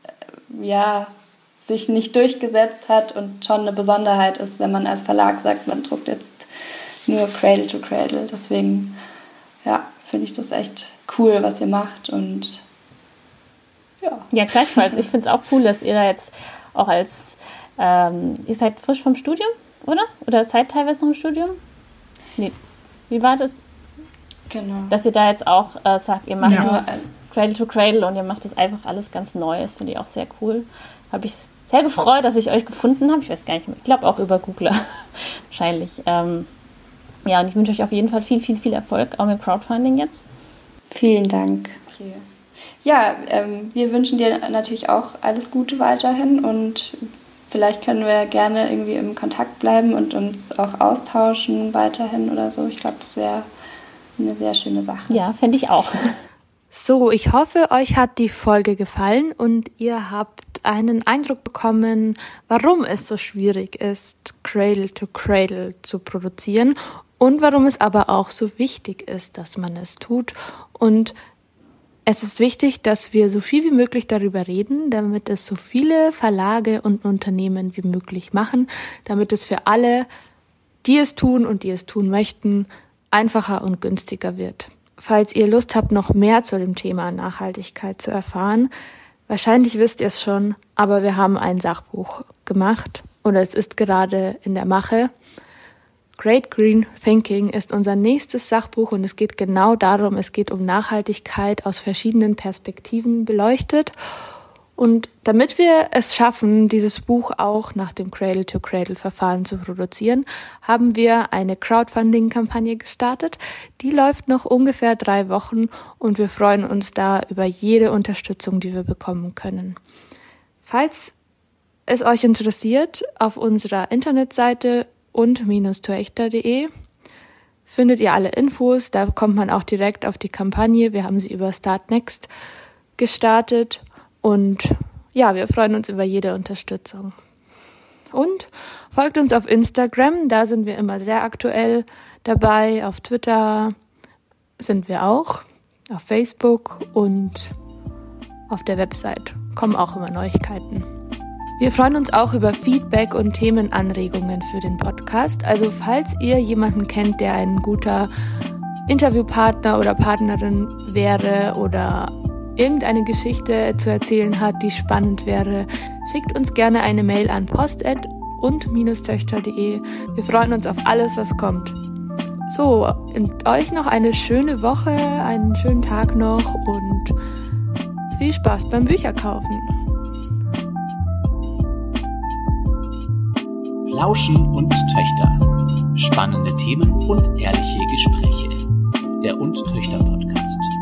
äh, ja sich nicht durchgesetzt hat und schon eine Besonderheit ist, wenn man als Verlag sagt, man druckt jetzt nur Cradle to Cradle. Deswegen ja, finde ich das echt cool, was ihr macht und ja. Ja, gleichfalls. Ich finde es auch cool, dass ihr da jetzt auch als, ähm, ihr seid frisch vom Studium, oder? Oder seid teilweise noch im Studium? Nee. Wie war das? Genau. Dass ihr da jetzt auch äh, sagt, ihr macht ja. nur Cradle to Cradle und ihr macht das einfach alles ganz neu. Das finde ich auch sehr cool. Habe ich sehr gefreut, dass ich euch gefunden habe. Ich weiß gar nicht mehr. Ich glaube auch über Googler wahrscheinlich. Ähm, ja, und ich wünsche euch auf jeden Fall viel, viel, viel Erfolg, auch mit Crowdfunding jetzt. Vielen Dank. Okay. Ja, ähm, wir wünschen dir natürlich auch alles Gute weiterhin und vielleicht können wir gerne irgendwie im Kontakt bleiben und uns auch austauschen weiterhin oder so. Ich glaube, das wäre eine sehr schöne Sache. Ja, finde ich auch. So, ich hoffe, euch hat die Folge gefallen und ihr habt einen Eindruck bekommen, warum es so schwierig ist, Cradle to Cradle zu produzieren und warum es aber auch so wichtig ist, dass man es tut. Und es ist wichtig, dass wir so viel wie möglich darüber reden, damit es so viele Verlage und Unternehmen wie möglich machen, damit es für alle, die es tun und die es tun möchten, einfacher und günstiger wird. Falls ihr Lust habt, noch mehr zu dem Thema Nachhaltigkeit zu erfahren, wahrscheinlich wisst ihr es schon, aber wir haben ein Sachbuch gemacht oder es ist gerade in der Mache. Great Green Thinking ist unser nächstes Sachbuch und es geht genau darum, es geht um Nachhaltigkeit aus verschiedenen Perspektiven beleuchtet. Und damit wir es schaffen, dieses Buch auch nach dem Cradle-to-Cradle-Verfahren zu produzieren, haben wir eine Crowdfunding-Kampagne gestartet. Die läuft noch ungefähr drei Wochen und wir freuen uns da über jede Unterstützung, die wir bekommen können. Falls es euch interessiert, auf unserer Internetseite und-tuechter.de findet ihr alle Infos. Da kommt man auch direkt auf die Kampagne. Wir haben sie über Start Next gestartet und ja, wir freuen uns über jede Unterstützung. Und folgt uns auf Instagram, da sind wir immer sehr aktuell dabei. Auf Twitter sind wir auch, auf Facebook und auf der Website kommen auch immer Neuigkeiten. Wir freuen uns auch über Feedback und Themenanregungen für den Podcast. Also falls ihr jemanden kennt, der ein guter Interviewpartner oder Partnerin wäre oder irgendeine Geschichte zu erzählen hat, die spannend wäre, schickt uns gerne eine Mail an post und-töchter.de. Wir freuen uns auf alles, was kommt. So, euch noch eine schöne Woche, einen schönen Tag noch und viel Spaß beim Bücherkaufen. Lauschen und Töchter. Spannende Themen und ehrliche Gespräche. Der Und Töchter Podcast.